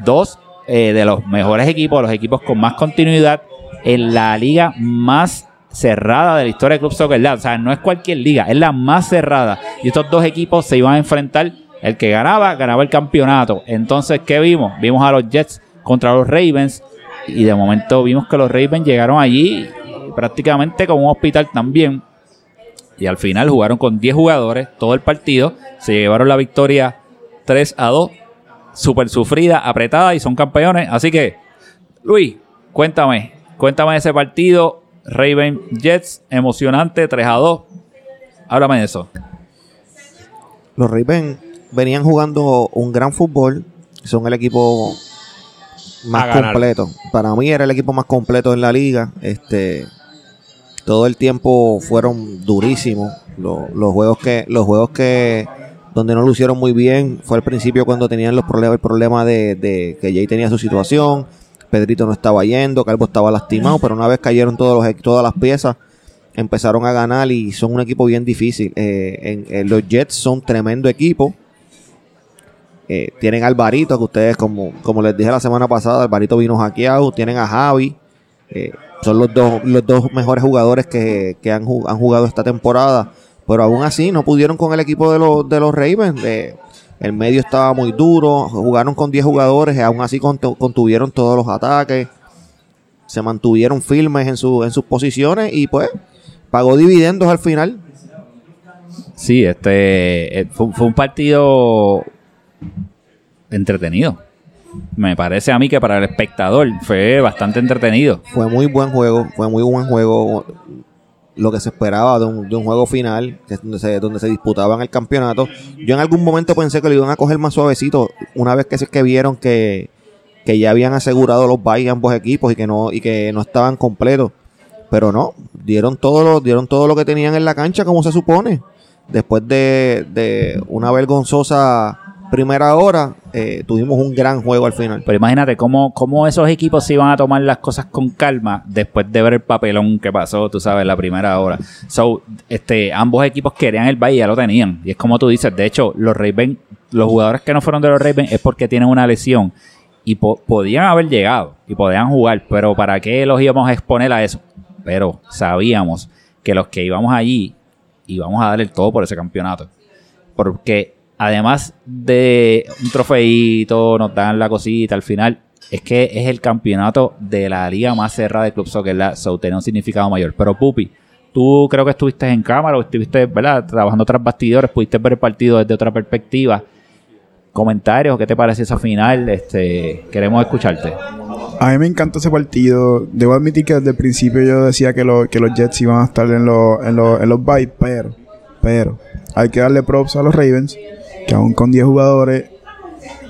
dos eh, de los mejores equipos, los equipos con más continuidad en la liga más cerrada de la historia de Club Soccer Dad. O sea, no es cualquier liga, es la más cerrada. Y estos dos equipos se iban a enfrentar. El que ganaba, ganaba el campeonato. Entonces, ¿qué vimos? Vimos a los Jets contra los Ravens. Y de momento vimos que los Ravens llegaron allí prácticamente como un hospital también. Y al final jugaron con 10 jugadores todo el partido. Se llevaron la victoria 3 a 2. Súper sufrida, apretada y son campeones. Así que, Luis, cuéntame. Cuéntame ese partido. Raven Jets, emocionante, 3 a 2. Háblame de eso. Los Ravens venían jugando un gran fútbol. Son el equipo más completo. Para mí era el equipo más completo en la liga. Este todo el tiempo fueron durísimos. Lo- los juegos que los juegos que donde no lucieron muy bien fue al principio cuando tenían los problemas el problema de, de que Jay tenía su situación. Pedrito no estaba yendo, Calvo estaba lastimado, pero una vez cayeron todos los, todas las piezas, empezaron a ganar y son un equipo bien difícil. Eh, en los Jets son tremendo equipo. Eh, tienen a Alvarito, que ustedes, como, como les dije la semana pasada, Alvarito vino hackeado. Tienen a Javi. eh, son los dos, los dos mejores jugadores que, que han, han jugado esta temporada. Pero aún así no pudieron con el equipo de los, de los Ravens. El medio estaba muy duro. Jugaron con 10 jugadores y aún así contu- contuvieron todos los ataques. Se mantuvieron firmes en, su, en sus posiciones y pues pagó dividendos al final. Sí, este eh, fue, fue un partido entretenido. Me parece a mí que para el espectador fue bastante entretenido. Fue muy buen juego, fue muy buen juego. Lo que se esperaba de un, de un juego final, que es donde se, donde se disputaban el campeonato. Yo en algún momento pensé que lo iban a coger más suavecito, una vez que, que vieron que, que ya habían asegurado los buys ambos equipos y que no, y que no estaban completos. Pero no, dieron todo lo, dieron todo lo que tenían en la cancha como se supone. Después de, de una vergonzosa primera hora, eh, tuvimos un gran juego al final. Pero imagínate cómo, cómo esos equipos se iban a tomar las cosas con calma después de ver el papelón que pasó, tú sabes, la primera hora. So, este, ambos equipos querían el Valle, ya lo tenían. Y es como tú dices, de hecho, los Ravens, los jugadores que no fueron de los Ravens es porque tienen una lesión y po- podían haber llegado y podían jugar, pero ¿para qué los íbamos a exponer a eso? Pero sabíamos que los que íbamos allí íbamos a dar el todo por ese campeonato. Porque además de un trofeito, nos dan la cosita al final, es que es el campeonato de la liga más cerrada de Club Soccer, la so tiene un significado mayor. Pero Pupi, tú creo que estuviste en cámara o estuviste, ¿verdad? Trabajando tras bastidores, pudiste ver el partido desde otra perspectiva. Comentarios, ¿qué te parece esa final? Este, queremos escucharte. A mí me encanta ese partido. Debo admitir que desde el principio yo decía que, lo- que los Jets iban a estar en, los en, los en los byes, pero, pero, hay que darle props a los Ravens, que aún con 10 jugadores,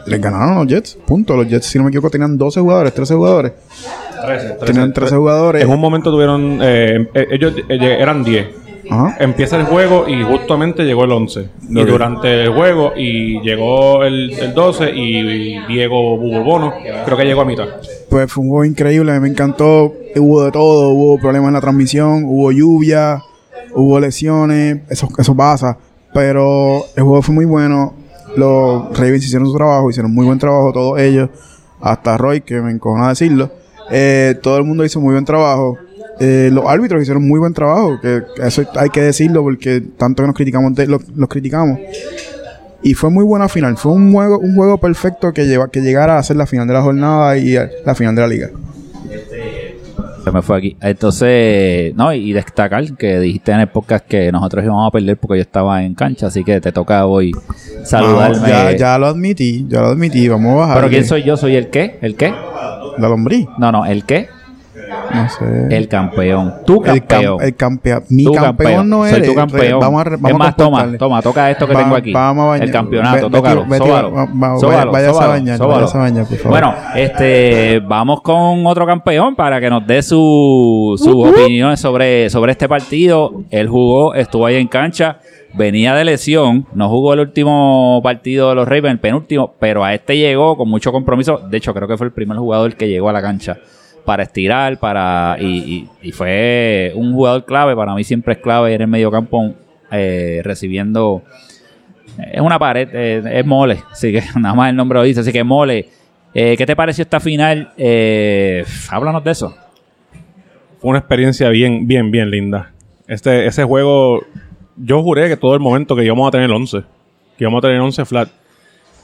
les ganaron los Jets. Punto. Los Jets, si no me equivoco, tenían 12 jugadores, 13 jugadores. Tenían 13 jugadores. En un momento tuvieron. eh, eh, ellos eh, eran 10. Ajá. Empieza el juego y justamente llegó el 11. Y durante el juego y llegó el, el 12 y Diego Bubo Bono, creo que llegó a mitad. Pues fue un juego increíble, me encantó. Hubo de todo, hubo problemas en la transmisión, hubo lluvia, hubo lesiones, eso, eso pasa. Pero el juego fue muy bueno. Los Ravens hicieron su trabajo, hicieron muy buen trabajo todos ellos. Hasta Roy, que me encojona decirlo. Eh, todo el mundo hizo muy buen trabajo. Eh, los árbitros hicieron muy buen trabajo, que eso hay que decirlo porque tanto que nos criticamos, los, criticamos. Y fue muy buena final. Fue un juego, un juego perfecto que, lleva, que llegara a ser la final de la jornada y la final de la liga. Se me fue aquí. Entonces, no, y destacar que dijiste en el podcast que nosotros íbamos a perder porque yo estaba en cancha, así que te toca hoy saludarme. Ya, ya lo admití, ya lo admití. Vamos a bajar. ¿Pero quién soy yo? ¿Soy el qué? ¿El qué? La lombriz. No, no, ¿el qué? No sé. El campeón. Tu El, campeón. cam- el campeón. Mi Tu campeón, no Soy eres. tu campeón. Vamos a, vamos es a más, toma, toma, toca esto que Va- tengo aquí. vamos a bañar. El campeonato, Ve- tócalo. Betty- Betty, sóbalo, va- va- sóbalo, váyase a sóbalo, bañar, sóbalo. váyase a bañar, por favor. Bueno, este, vamos con otro campeón para que nos dé su, su opinión sobre, sobre este partido. Él jugó, estuvo ahí en cancha, venía de lesión, no jugó el último partido de los Ravens, el penúltimo, pero a este llegó con mucho compromiso. De hecho, creo que fue el primer jugador que llegó a la cancha para estirar, para y, fue un jugador clave. Para mí siempre es clave en el mediocampo eh, recibiendo. Es una pared, eh, es mole, así que nada más el nombre lo dice, así que mole. Eh, ¿Qué te pareció esta final? Eh, háblanos de eso. Fue una experiencia bien, bien, bien linda. Este, ese juego, yo juré que todo el momento que íbamos a tener 11, que íbamos a tener 11 flat.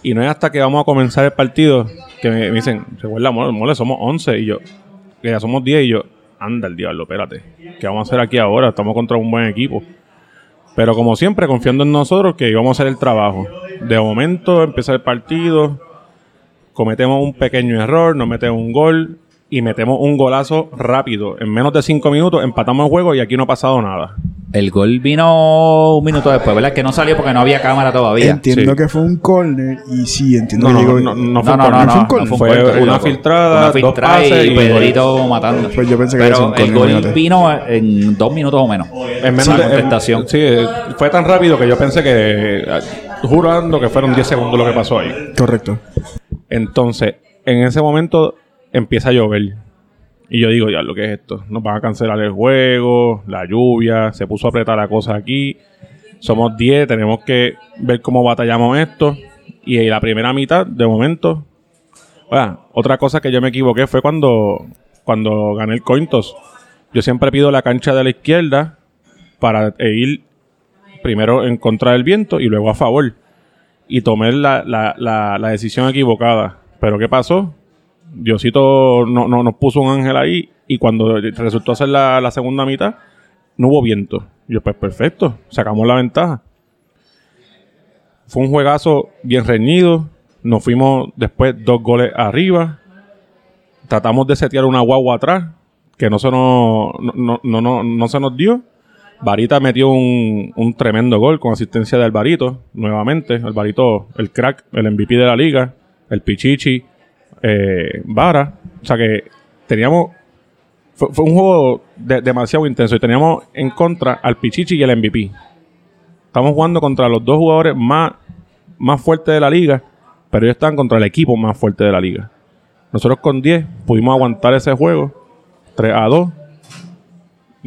Y no es hasta que vamos a comenzar el partido que me, me dicen, recuerda, mole, mole, somos 11. Y yo, que ya somos 10. Y yo, anda el diablo, espérate. ¿Qué vamos a hacer aquí ahora? Estamos contra un buen equipo. Pero como siempre, confiando en nosotros que íbamos a hacer el trabajo. De momento empieza el partido, cometemos un pequeño error, nos metemos un gol y metemos un golazo rápido. En menos de cinco minutos empatamos el juego y aquí no ha pasado nada. El gol vino un minuto después, ¿verdad? Que no salió porque no había cámara todavía. Entiendo Sí. que fue un corner y sí, entiendo No, que no, llegó- no, no fue No, un corner. fue un no, corner. no Fue un corner, una filtrada, Una dos filtrada pases y y Pedrito matando. Pues yo pensé que había sido Pero un el corner, gol vino en dos minutos o menos. En menos Sin de- contestación. en- sí, fue tan rápido que yo pensé que, eh, jurando que fueron 10 segundos lo que pasó ahí. Correcto. Entonces, en ese momento empieza a llover. Y yo digo, ya, ¿lo que es esto? Nos van a cancelar el juego, la lluvia, se puso a apretar la cosa aquí. Somos 10, tenemos que ver cómo batallamos esto. Y la primera mitad, de momento. Otra cosa que yo me equivoqué fue cuando, cuando gané el Cointos. Yo siempre pido la cancha de la izquierda para e ir primero en contra del viento y luego a favor y tomé la, la, la decisión equivocada. Pero ¿qué pasó? Diosito no, no, nos puso un ángel ahí y cuando resultó ser la, la segunda mitad, no hubo viento. Y yo, pues perfecto, sacamos la ventaja. Fue un juegazo bien reñido. Nos fuimos después dos goles arriba. Tratamos de setear una guagua atrás, que no se nos, no, no, no, no- se nos dio. Varita metió un, un tremendo gol con asistencia de Alvarito, nuevamente. Alvarito, el crack, el MVP de la liga, el Pichichi. Eh, Vara. O sea que teníamos. Fue, un juego de- demasiado intenso y teníamos en contra al Pichichi y el MVP. Estamos jugando contra los dos jugadores más, más fuertes de la liga, pero ellos están contra el equipo más fuerte de la liga. Nosotros con 10 pudimos aguantar ese juego 3 a 2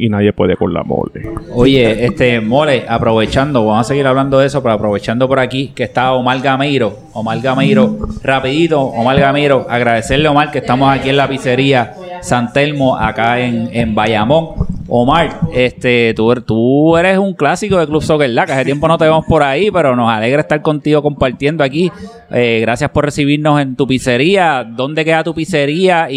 y nadie puede con la mole. Oye, este, Mole, aprovechando, vamos a seguir hablando de eso, pero aprovechando por aquí que está Omar Gameiro. Omar Gameiro, rapidito, Omar Gameiro, agradecerle a Omar que estamos aquí en la pizzería San Telmo, acá en, en Bayamón. Omar, este, tú, tú eres un clásico de Club Soccer La, que hace tiempo no te vemos por ahí, pero nos alegra estar contigo compartiendo aquí. Eh, gracias por recibirnos en tu pizzería. ¿Dónde queda tu pizzería y,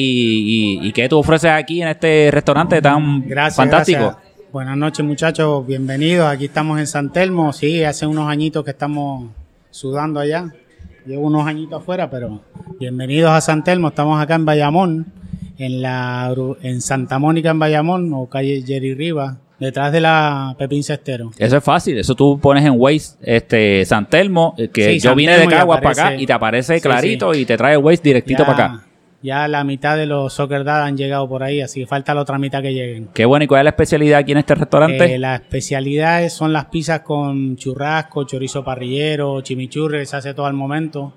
y- y qué tú ofreces aquí en este restaurante tan Gracias, fantástico? gracias. Buenas noches, muchachos. Bienvenidos. Aquí estamos en San Telmo. Sí, hace unos añitos que estamos sudando allá. Llevo unos añitos afuera, pero bienvenidos a San Telmo. Estamos acá en Bayamón, en la en Santa Mónica en Bayamón o calle Jerry Rivas, detrás de la Pepín Cestero. Eso es fácil, eso tú pones en Waze este San Telmo, eh, que Sí, yo San vine de Telmo Caguas para acá y te aparece Sí, clarito sí. y te trae Waze directito Ya- para acá. Ya la mitad de los soccer dad han llegado por ahí, así que falta la otra mitad que lleguen. Qué bueno, ¿y cuál es la especialidad aquí en este restaurante? Eh, las especialidades son las pizzas con churrasco, chorizo parrillero, chimichurri, se hace todo al momento.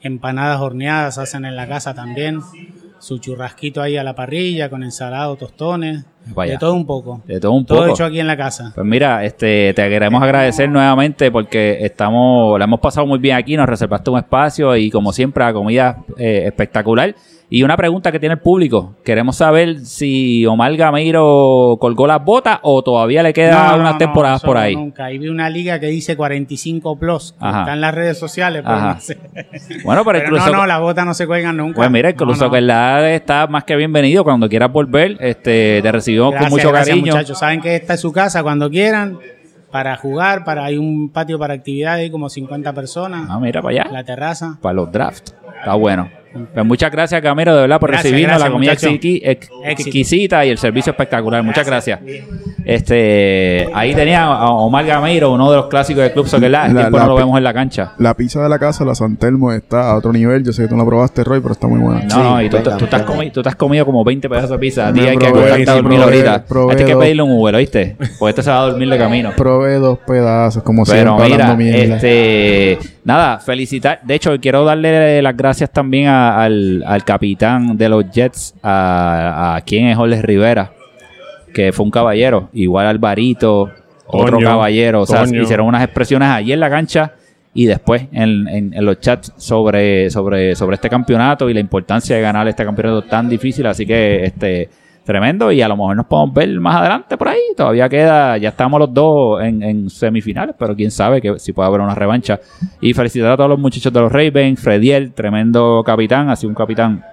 Empanadas horneadas se hacen en la casa también. Su churrasquito ahí a la parrilla con ensalado, tostones. Vaya. De todo un poco. de todo un Todo poco. hecho aquí en la casa. Pues mira, este, te queremos agradecer nuevamente porque estamos, la hemos pasado muy bien aquí, nos reservaste un espacio y como siempre la comida eh, espectacular. Y una pregunta que tiene el público, queremos saber si Omar Gameiro colgó las botas o todavía le quedan No, no, unas no, temporadas por ahí. Nunca. Ahí vi una liga que dice 45 plus. que. Está en las redes sociales. no sé. Bueno, pero, Pero incluso... no, no, las botas no se cuelgan nunca. Pues mira, no. Soccer La está más que bienvenido. Cuando quieras volver, este, te recibimos Gracias, con mucho gracias, cariño. muchachos. Saben que esta es su casa cuando quieran para jugar, para hay un patio para actividades, hay como 50 personas, Ah, mira para allá, la terraza. para los drafts. Está bueno. Pues muchas gracias, Camero, de verdad, por Gracias, recibirnos gracias, la comida ex- exquisita y el servicio espectacular. Muchas gracias. Este, ahí tenía a Omar Gameiro, uno de los clásicos del Club Soccer La. La- no lo vemos en la cancha. La pizza de la casa, la San Telmo, está a otro nivel. Yo sé que tú no la probaste, Roy, pero está muy buena. No, Sí, no, y tú, venga, tú te has venga. comi- tú has comido como 20 pedazos de pizza. A ti hay que acostarte a dormir probé, ahorita. probé Hay que pedirle un Uber, ¿oíste? Porque este se va a dormir de camino. Probé dos pedazos, como Pero siempre, mira, este, nada, felicitar. De hecho, quiero darle las gracias también a- al, al capitán de los Jets, a, a quien es Jorge Rivera, que fue un caballero, igual Alvarito, otro caballero. O sea, hicieron unas expresiones allí en la cancha y después en, en- en los chats sobre, sobre, sobre este campeonato y la importancia de ganar este campeonato tan difícil. Así que, este. Tremendo, y a lo mejor nos podemos ver más adelante por ahí. Todavía queda, ya estamos los dos en, semifinales, pero quién sabe que si puede haber una revancha. Y felicitar a todos los muchachos de los Ravens, Frediel, tremendo capitán, ha sido un capitán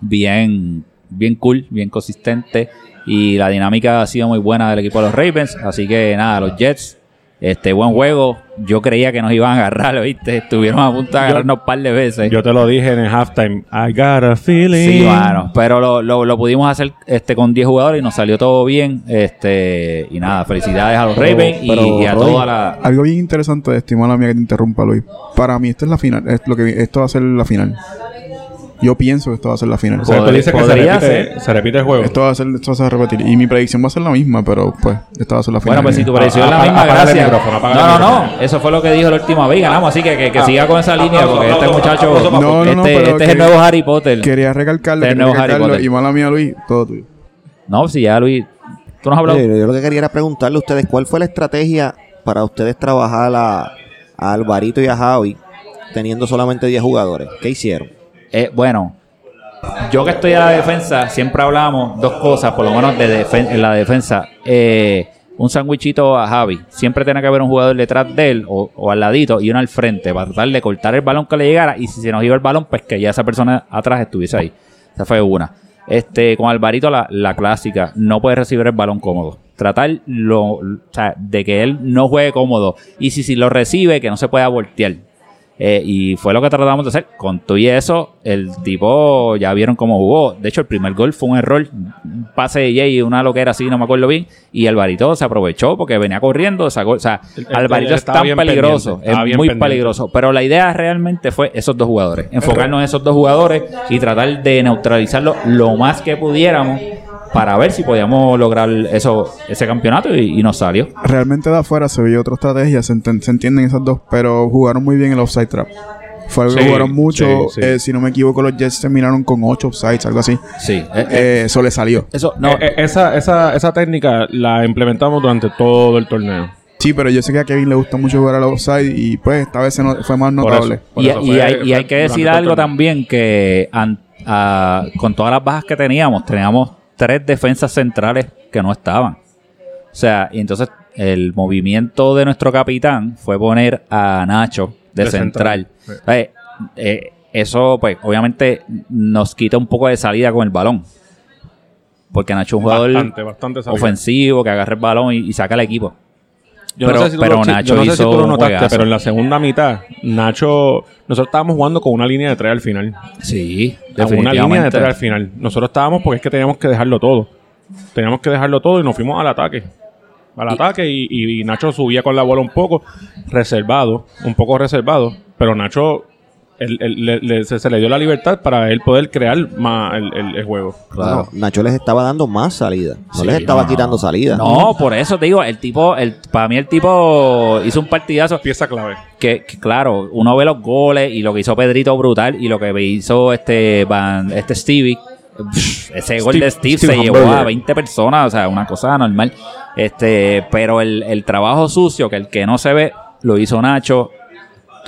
bien, bien cool, bien consistente. Y la dinámica ha sido muy buena del equipo de los Ravens. Así que nada, los Jets, este buen juego. Yo creía que nos iban a agarrar, ¿viste? Estuvieron a punto de agarrarnos un par de veces. Yo te lo dije en el halftime. I got a feeling. Sí, mano. Pero lo, lo, lo pudimos hacer este con 10 jugadores y nos salió todo bien. Este Y nada, felicidades a los Pero- Ravens y, pero, y a Roy, toda la. Algo bien interesante, estimada mía que te interrumpa, Luis. Para mí, esta es la final. Es lo que, esto va a ser la final. Yo pienso que esto va a ser la final. O sea, tú dices que se repite, ser. se repite el juego. Esto va a ser, esto va a repetir. Y mi predicción va a ser la misma, pero pues, esta va a ser la final. Bueno, pues si tu predicción es la misma, el gracias. No, el no, no. Eso fue lo que dijo la última vez. Ganamos, así que que, que siga con esa línea porque este muchacho. No, no, no, este, este es el nuevo Harry Potter. Quería recalcarlo, Este quería nuevo Harry. Potter. Y mala mía, Luis, todo tuyo. No, si ya Luis. Tú nos has hablado. Yo lo que quería era preguntarle a ustedes cuál fue la estrategia para ustedes trabajar a, a Alvarito y a Javi teniendo solamente 10 jugadores. ¿Qué hicieron? Eh, bueno, yo que estoy a la defensa, siempre hablamos dos cosas, por lo menos de en la defensa. Eh, un sandwichito a Javi. Siempre tiene que haber un jugador detrás de él o, o al ladito y uno al frente para tratar de cortar el balón que le llegara. Y si se nos iba el balón, pues que ya esa persona atrás estuviese ahí. Esa fue una. Este, con Alvarito, la, la clásica, no puede recibir el balón cómodo. Tratar lo, o sea, de que él no juegue cómodo. Y si, si lo recibe, que no se pueda voltear. Eh, y fue lo que tratamos de hacer. Con todo y eso, el tipo ya vieron cómo jugó. De hecho, el primer gol fue un error. Un pase de Jay, una loquera así, no me acuerdo bien. Y Alvarito se aprovechó porque venía corriendo. Sacó, o sea, El- el- Alvarito es estaba tan peligroso. es muy pendiente. peligroso. Pero la idea realmente fue esos dos jugadores. Enfocarnos en esos dos jugadores y tratar de neutralizarlo lo más que pudiéramos para ver si podíamos lograr eso, ese campeonato y, y nos salió. Realmente de afuera se vio otra estrategia, se, enten- se entienden esas dos, pero jugaron muy bien el offside trap. Fue algo que jugaron mucho. sí, sí. eh, si no me equivoco, los Jets terminaron con 8 offsides, algo así. Sí. eh, eh, Eh, eso le salió. eso, no, Eh, eh, esa, esa, esa técnica la implementamos durante todo el torneo. Sí, pero yo sé que a Kevin le gusta mucho jugar al offside y pues esta vez no- fue más Por notable. eso. Por y, eso y fue- hay, y fue hay que decir algo también que an- a- con todas las bajas que teníamos, teníamos tres defensas centrales que no estaban. O sea, y entonces el movimiento de nuestro capitán fue poner a Nacho de, De central. central, Eh, eh, eso, pues, obviamente nos quita un poco de salida con el balón. Porque Nacho es un jugador Bastante, bastante ofensivo que agarra el balón y, y saca al equipo. Yo Pero- no sé si tú pero lo, Nacho yo no sé si tú lo notaste, pero en la segunda mitad, Nacho, nosotros estábamos jugando con una línea de tres al final. Sí, Una línea de tres al final. Nosotros estábamos porque es que teníamos que dejarlo todo. Teníamos que dejarlo todo y nos fuimos al ataque. Al ataque y Nacho subía con la bola un poco reservado, un poco reservado, pero Nacho él- él- le- le- se, se le dio la libertad para él poder crear más el, el- el juego. Claro. Bueno, Nacho les estaba dando más salida. No Sí, les estaba no, quitando salida. No, por eso te digo, el tipo, el, para mí el tipo hizo un partidazo Pieza clave. que, que, claro, uno ve los goles y lo que hizo Pedrito brutal y lo que hizo este Van, este Stevie. pff, Ese gol de Steve, Steve se llevó a 20 personas, o sea, una cosa normal. Este, pero el, el trabajo sucio, que el que no se ve, lo hizo Nacho.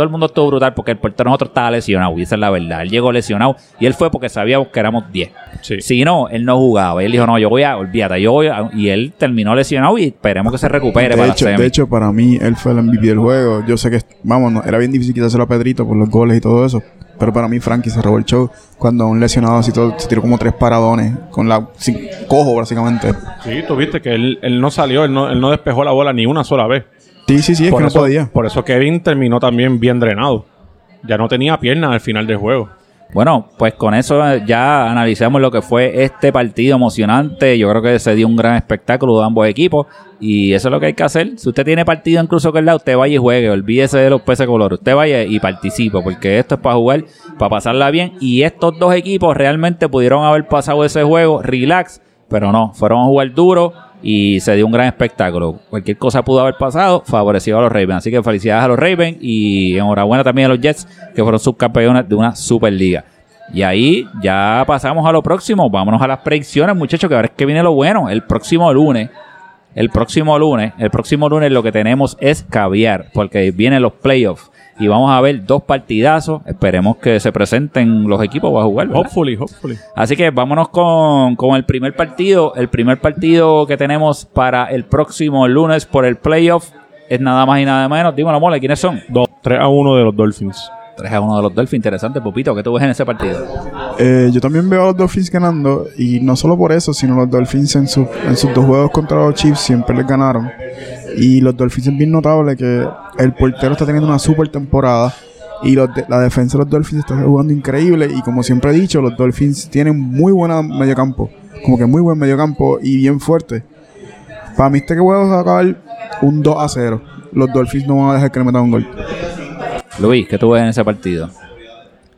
Todo el mundo estuvo brutal porque el portero nosotros estaba lesionado, y esa es la verdad. Él llegó lesionado y él fue porque sabíamos que éramos 10. Sí. Si no, él no jugaba. Él dijo, no, yo voy a, olvídate, yo voy a... Y él terminó lesionado y esperemos que se recupere De para hecho, la de hecho, para mí, él fue el MVP del juego. Yo sé que, vamos, no, era bien difícil quitárselo a Pedrito por los goles y todo eso. Pero para mí, Frankie se robó el show cuando un lesionado así todo, se tiró como tres paradones, con la sin- cojo básicamente. Sí, tú viste que él, él no salió, él no, él no despejó la bola ni una sola vez. Sí, sí, sí, es por, que eso, no podía. por eso Kevin terminó también bien drenado. Ya no tenía piernas al final del juego. Bueno, pues con eso ya analizamos lo que fue este partido emocionante. Yo creo que se dio un gran espectáculo de ambos equipos. Y eso es lo que hay que hacer. Si usted tiene partido incluso que el lado, usted vaya y juegue. Olvídese de los peces color. Usted vaya y participe. Porque esto es para jugar, para pasarla bien. Y estos dos equipos realmente pudieron haber pasado ese juego relax. Pero no, fueron a jugar duro y se dio un gran espectáculo. Cualquier cosa pudo haber pasado, favoreció a los Ravens. Así que felicidades a los Ravens y enhorabuena también a los Jets, que fueron subcampeones de una Superliga. Y ahí ya pasamos a lo próximo. Vámonos a las predicciones, muchachos, que ahora es que viene lo bueno. El próximo lunes, el próximo lunes, el próximo lunes lo que tenemos es caviar, porque vienen los playoffs. Y vamos a ver dos partidazos. Esperemos que se presenten los equipos para jugar. ¿verdad? Hopefully, hopefully. Así que vámonos con, con el primer partido. El primer partido que tenemos para el próximo lunes por el playoff es nada más y nada menos. Dímelo, mole, ¿quiénes son? Dos, 3 a 1 de los Dolphins. 3 a 1 de los Dolphins. Interesante, Pupito. ¿Qué tú ves en ese partido? Eh, yo también veo a los Dolphins ganando y no solo por eso, sino los Dolphins en, su- en sus dos juegos contra los Chiefs siempre les ganaron. Y los Dolphins es bien notable que el portero está teniendo una super temporada y los de- la defensa de los Dolphins está jugando increíble y como siempre he dicho, los Dolphins tienen muy buena mediocampo, como que muy buen mediocampo y bien fuerte. Para mí este juego se va a acabar un 2 a 0. Los Dolphins no van a dejar que le metan un gol. Luis, ¿qué tú ves en ese partido?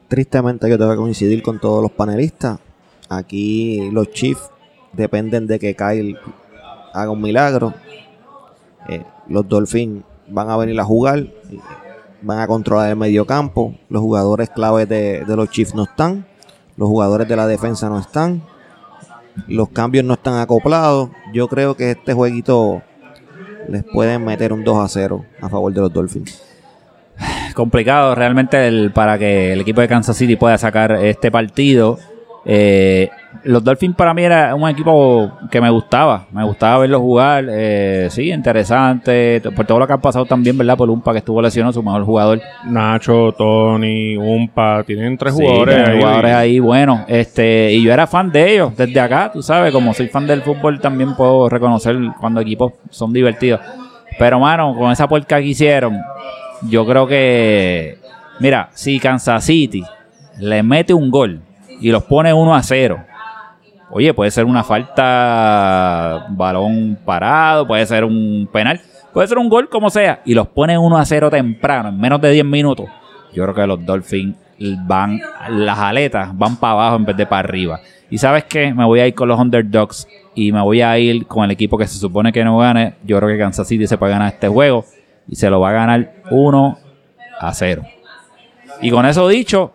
Tristemente yo tengo que coincidir con todos los panelistas. Aquí los Chiefs dependen de que Kyle haga un milagro. Eh, los Dolphins van a venir a jugar, van a controlar el medio campo. Los jugadores claves de, de los Chiefs no están. Los jugadores de la defensa no están. Los cambios no están acoplados. Yo creo que este jueguito les pueden meter un 2 a 0 a favor de los Dolphins. complicado realmente el, para que el equipo de Kansas City pueda sacar este partido. Eh, los Dolphins para mí era un equipo que me gustaba, me gustaba verlos jugar, eh, sí, interesante, por todo lo que han pasado también, ¿verdad? Por Umpa que estuvo lesionado, su mejor jugador. Nacho, Tony, Umpa, tienen tres Sí, jugadores tiene ahí. jugadores ahí buenos. Este, y yo era fan de ellos desde acá, tú sabes, como soy fan del fútbol también puedo reconocer cuando equipos son divertidos. Pero mano, con esa puerca que hicieron, yo creo que Mira, si Kansas City le mete un gol y los pone 1 a 0, oye, puede ser una falta, balón parado, puede ser un penal, puede ser un gol como sea, y los pone 1 a 0 temprano, en menos de 10 minutos. Yo creo que los Dolphins van, las aletas van para abajo en vez de para arriba. Y sabes qué, me voy a ir con los underdogs y me voy a ir con el equipo que se supone que no gane. Yo creo que Kansas City se puede ganar este juego y se lo va a ganar 1 a 0. Y con eso dicho,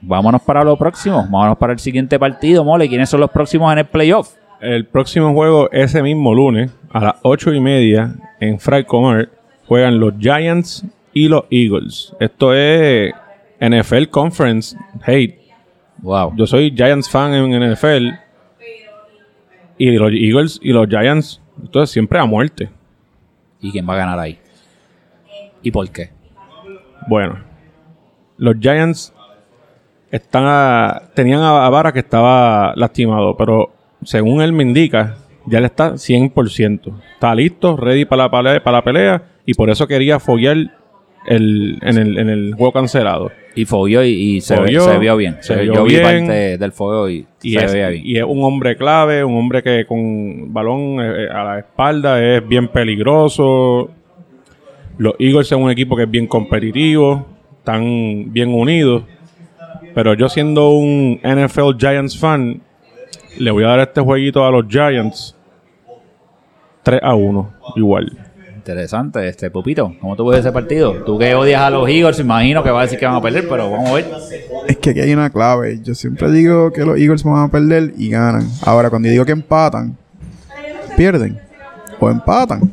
vámonos para lo próximo. Vámonos para el siguiente partido, mole. ¿Quiénes son los próximos en el playoff? El próximo juego, ese mismo lunes, a las 8 y media, en Falcon Earth, juegan los Giants y los Eagles. Esto es NFL Conference Hate. Wow. Yo soy Giants fan en NFL. Y los Eagles y los Giants, esto es siempre a muerte. ¿Y quién va a ganar ahí? ¿Y por qué? Bueno, los Giants están a- tenían a, Vara que estaba lastimado, pero según él me indica, ya él está 100%. Está listo, ready para la, pelea, para la pelea y por eso quería foguear el, en, el, en el juego cancelado. Y fogueó y, y se, ve- Fogueó, se vio bien. se Se- vio yo vi bien. parte del fuego y, Y se es, veía bien. y es un hombre clave, un hombre que con balón eh, a la espalda es bien peligroso. Los Eagles son un equipo que es bien competitivo, están bien unidos. Pero yo siendo un NFL Giants fan, le voy a dar este jueguito a los Giants 3 a 1, igual. Interesante, este Pupito. ¿Cómo tú ves ese partido? Tú que odias a los Eagles, imagino que va a decir que van a perder, pero vamos a ver. Es que aquí hay una clave. Yo siempre digo que los Eagles van a perder y ganan. Ahora, cuando yo digo que empatan, pierden. O empatan.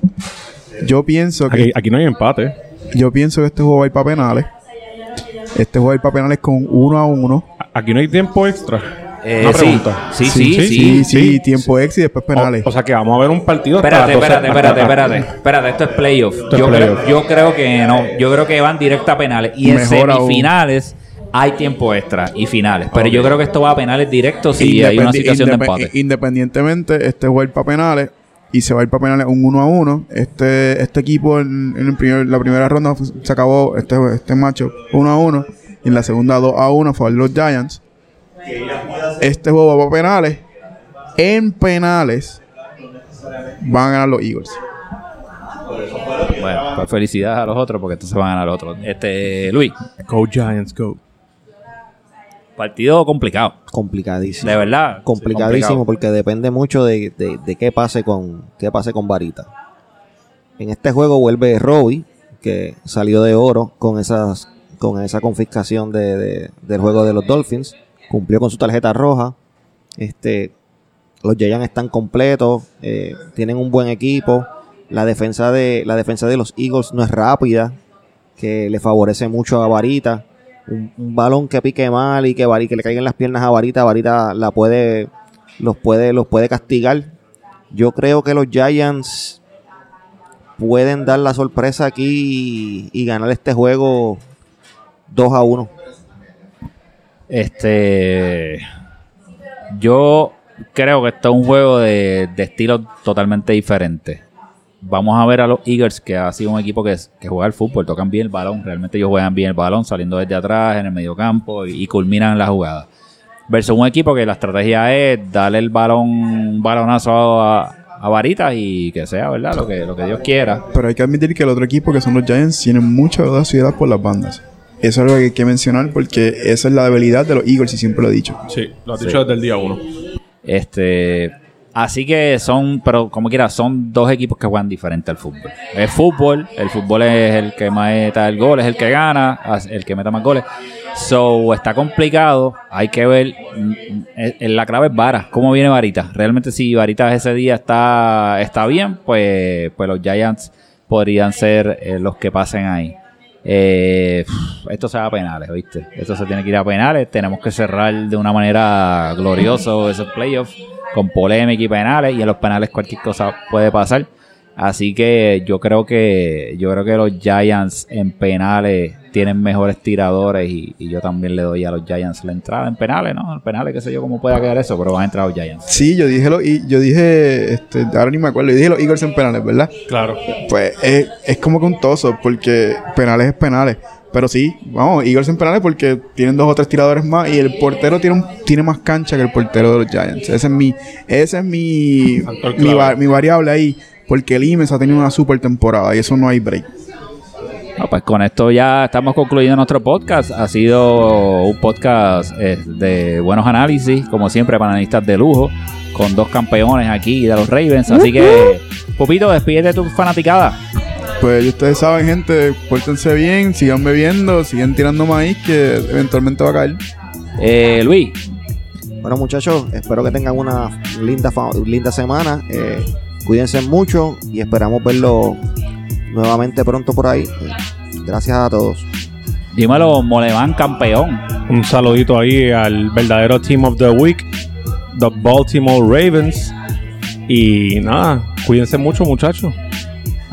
Yo pienso que Aquí, aquí no hay empate. yo pienso que este juego va a ir para penales. Este juego para penales con uno a uno. Aquí no hay tiempo extra. Eh, Una sí. pregunta. Sí, sí, sí. sí, sí, sí. tiempo ex y después penales. O, o sea que vamos a ver un partido hasta Espérate, las 12 espérate, espérate, espérate. Espérate, esto es playoff. Esto es Yo, playoff. Creo, yo creo que no. Yo creo que van directo a penales. Y en Mejor aún. semifinales hay tiempo extra y finales. Pero yo creo que esto va a penales directos si hay una situación de empate. Independientemente, este ir para penales y se va a ir para penales un 1 a 1. Este, este equipo en, en el primer- la primera ronda se acabó este, este macho 1 a 1. Y en la segunda 2 a 1 fue los Giants. Este juego va para penales. En penales van a ganar los Eagles. Bueno, pues felicidades a los otros porque entonces van a ganar los otros. Este, Luis, Go Giants, go. Partido complicado. Complicadísimo. De verdad. complicadísimo porque depende mucho de, de- de qué pase con qué pase con Varita. En este juego vuelve Robbie, que salió de oro con esas con esa confiscación de, de- del juego de los Dolphins, cumplió con su tarjeta roja. Este, los Giants están completos, eh, tienen un buen equipo. La defensa de la defensa de los Eagles no es rápida, que le favorece mucho a Varita. Un, balón que pique mal y que, Vari- que le caigan las piernas a Varita, Varita la puede, los puede, los puede castigar. Yo creo que los Giants pueden dar la sorpresa aquí y, y ganar este juego 2 a 1. Este. Yo creo que esto es un juego de, de estilo totalmente diferente. Vamos a ver a los Eagles, que ha sido un equipo que, que juega al fútbol, tocan bien el balón. Realmente ellos juegan bien el balón, saliendo desde atrás, en el mediocampo y, y culminan la jugada. Versus un equipo que la estrategia es darle el balón, un balonazo a, a varitas y que sea, ¿verdad? Lo que, lo que Dios quiera. Pero hay que admitir que el otro equipo, que son los Giants, tienen mucha audacidad por las bandas. Eso es algo que hay que mencionar porque esa es la debilidad de los Eagles y siempre lo he dicho. Sí, lo has dicho desde el día uno. Este, así que son, pero como quiera, son dos equipos que juegan diferente al fútbol. Es fútbol, el fútbol es el que meta el gol, es el que gana, el que meta más goles. So, está complicado, hay que ver, mm, mm, eh, la clave es Vara, cómo viene Varita. Realmente si Varita ese día está, está bien, pues, pues los Giants podrían ser eh, los que pasen ahí. Eh, esto se va a penales, ¿viste? Esto se tiene que ir a penales. Tenemos que cerrar de una manera gloriosa esos playoffs con polémica y penales. Y en los penales cualquier cosa puede pasar. Así que yo creo que yo creo que los Giants en penales tienen mejores tiradores y, y yo también le doy a los Giants la entrada en penales, ¿no? En penales, qué sé yo cómo pueda quedar eso, pero van a entrar los Giants. Sí, yo dije, lo, y yo dije, este, ahora ni me acuerdo, yo dije los Eagles en penales, ¿verdad? Claro. Pues es, es como que un toso, porque penales es penales. Pero sí, vamos, Eagles en penales porque tienen dos o tres tiradores más y el portero tiene un- tiene más cancha que el portero de los Giants. Ese es mi, ese es mi, mi, va- mi variable ahí. Porque el Imes ha tenido una super temporada y eso no hay break. No, pues con esto ya estamos concluyendo nuestro podcast. Ha sido un podcast eh, de buenos análisis, como siempre, panelistas de lujo, con dos campeones aquí de los Ravens. Así que, Pupito, despídete de tu fanaticada. Pues ustedes saben, gente, pórtense bien, sigan bebiendo, sigan tirando maíz que eventualmente va a caer. Eh, Luis, Bueno, muchachos, espero que tengan una linda, linda semana. Eh, cuídense mucho y esperamos verlo nuevamente pronto por ahí. Gracias a todos. dímelo, Moleván campeón. Un saludito ahí al verdadero Team of the Week, the Baltimore Ravens. Y nada, cuídense mucho, muchachos.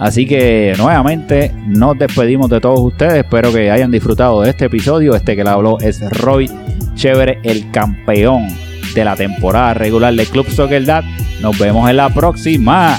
Así que nuevamente nos despedimos de todos ustedes. Espero que hayan disfrutado de este episodio. Este que le habló es Roy Chévere, el campeón de la temporada regular de Club Soccer Dad. Nos vemos en la próxima.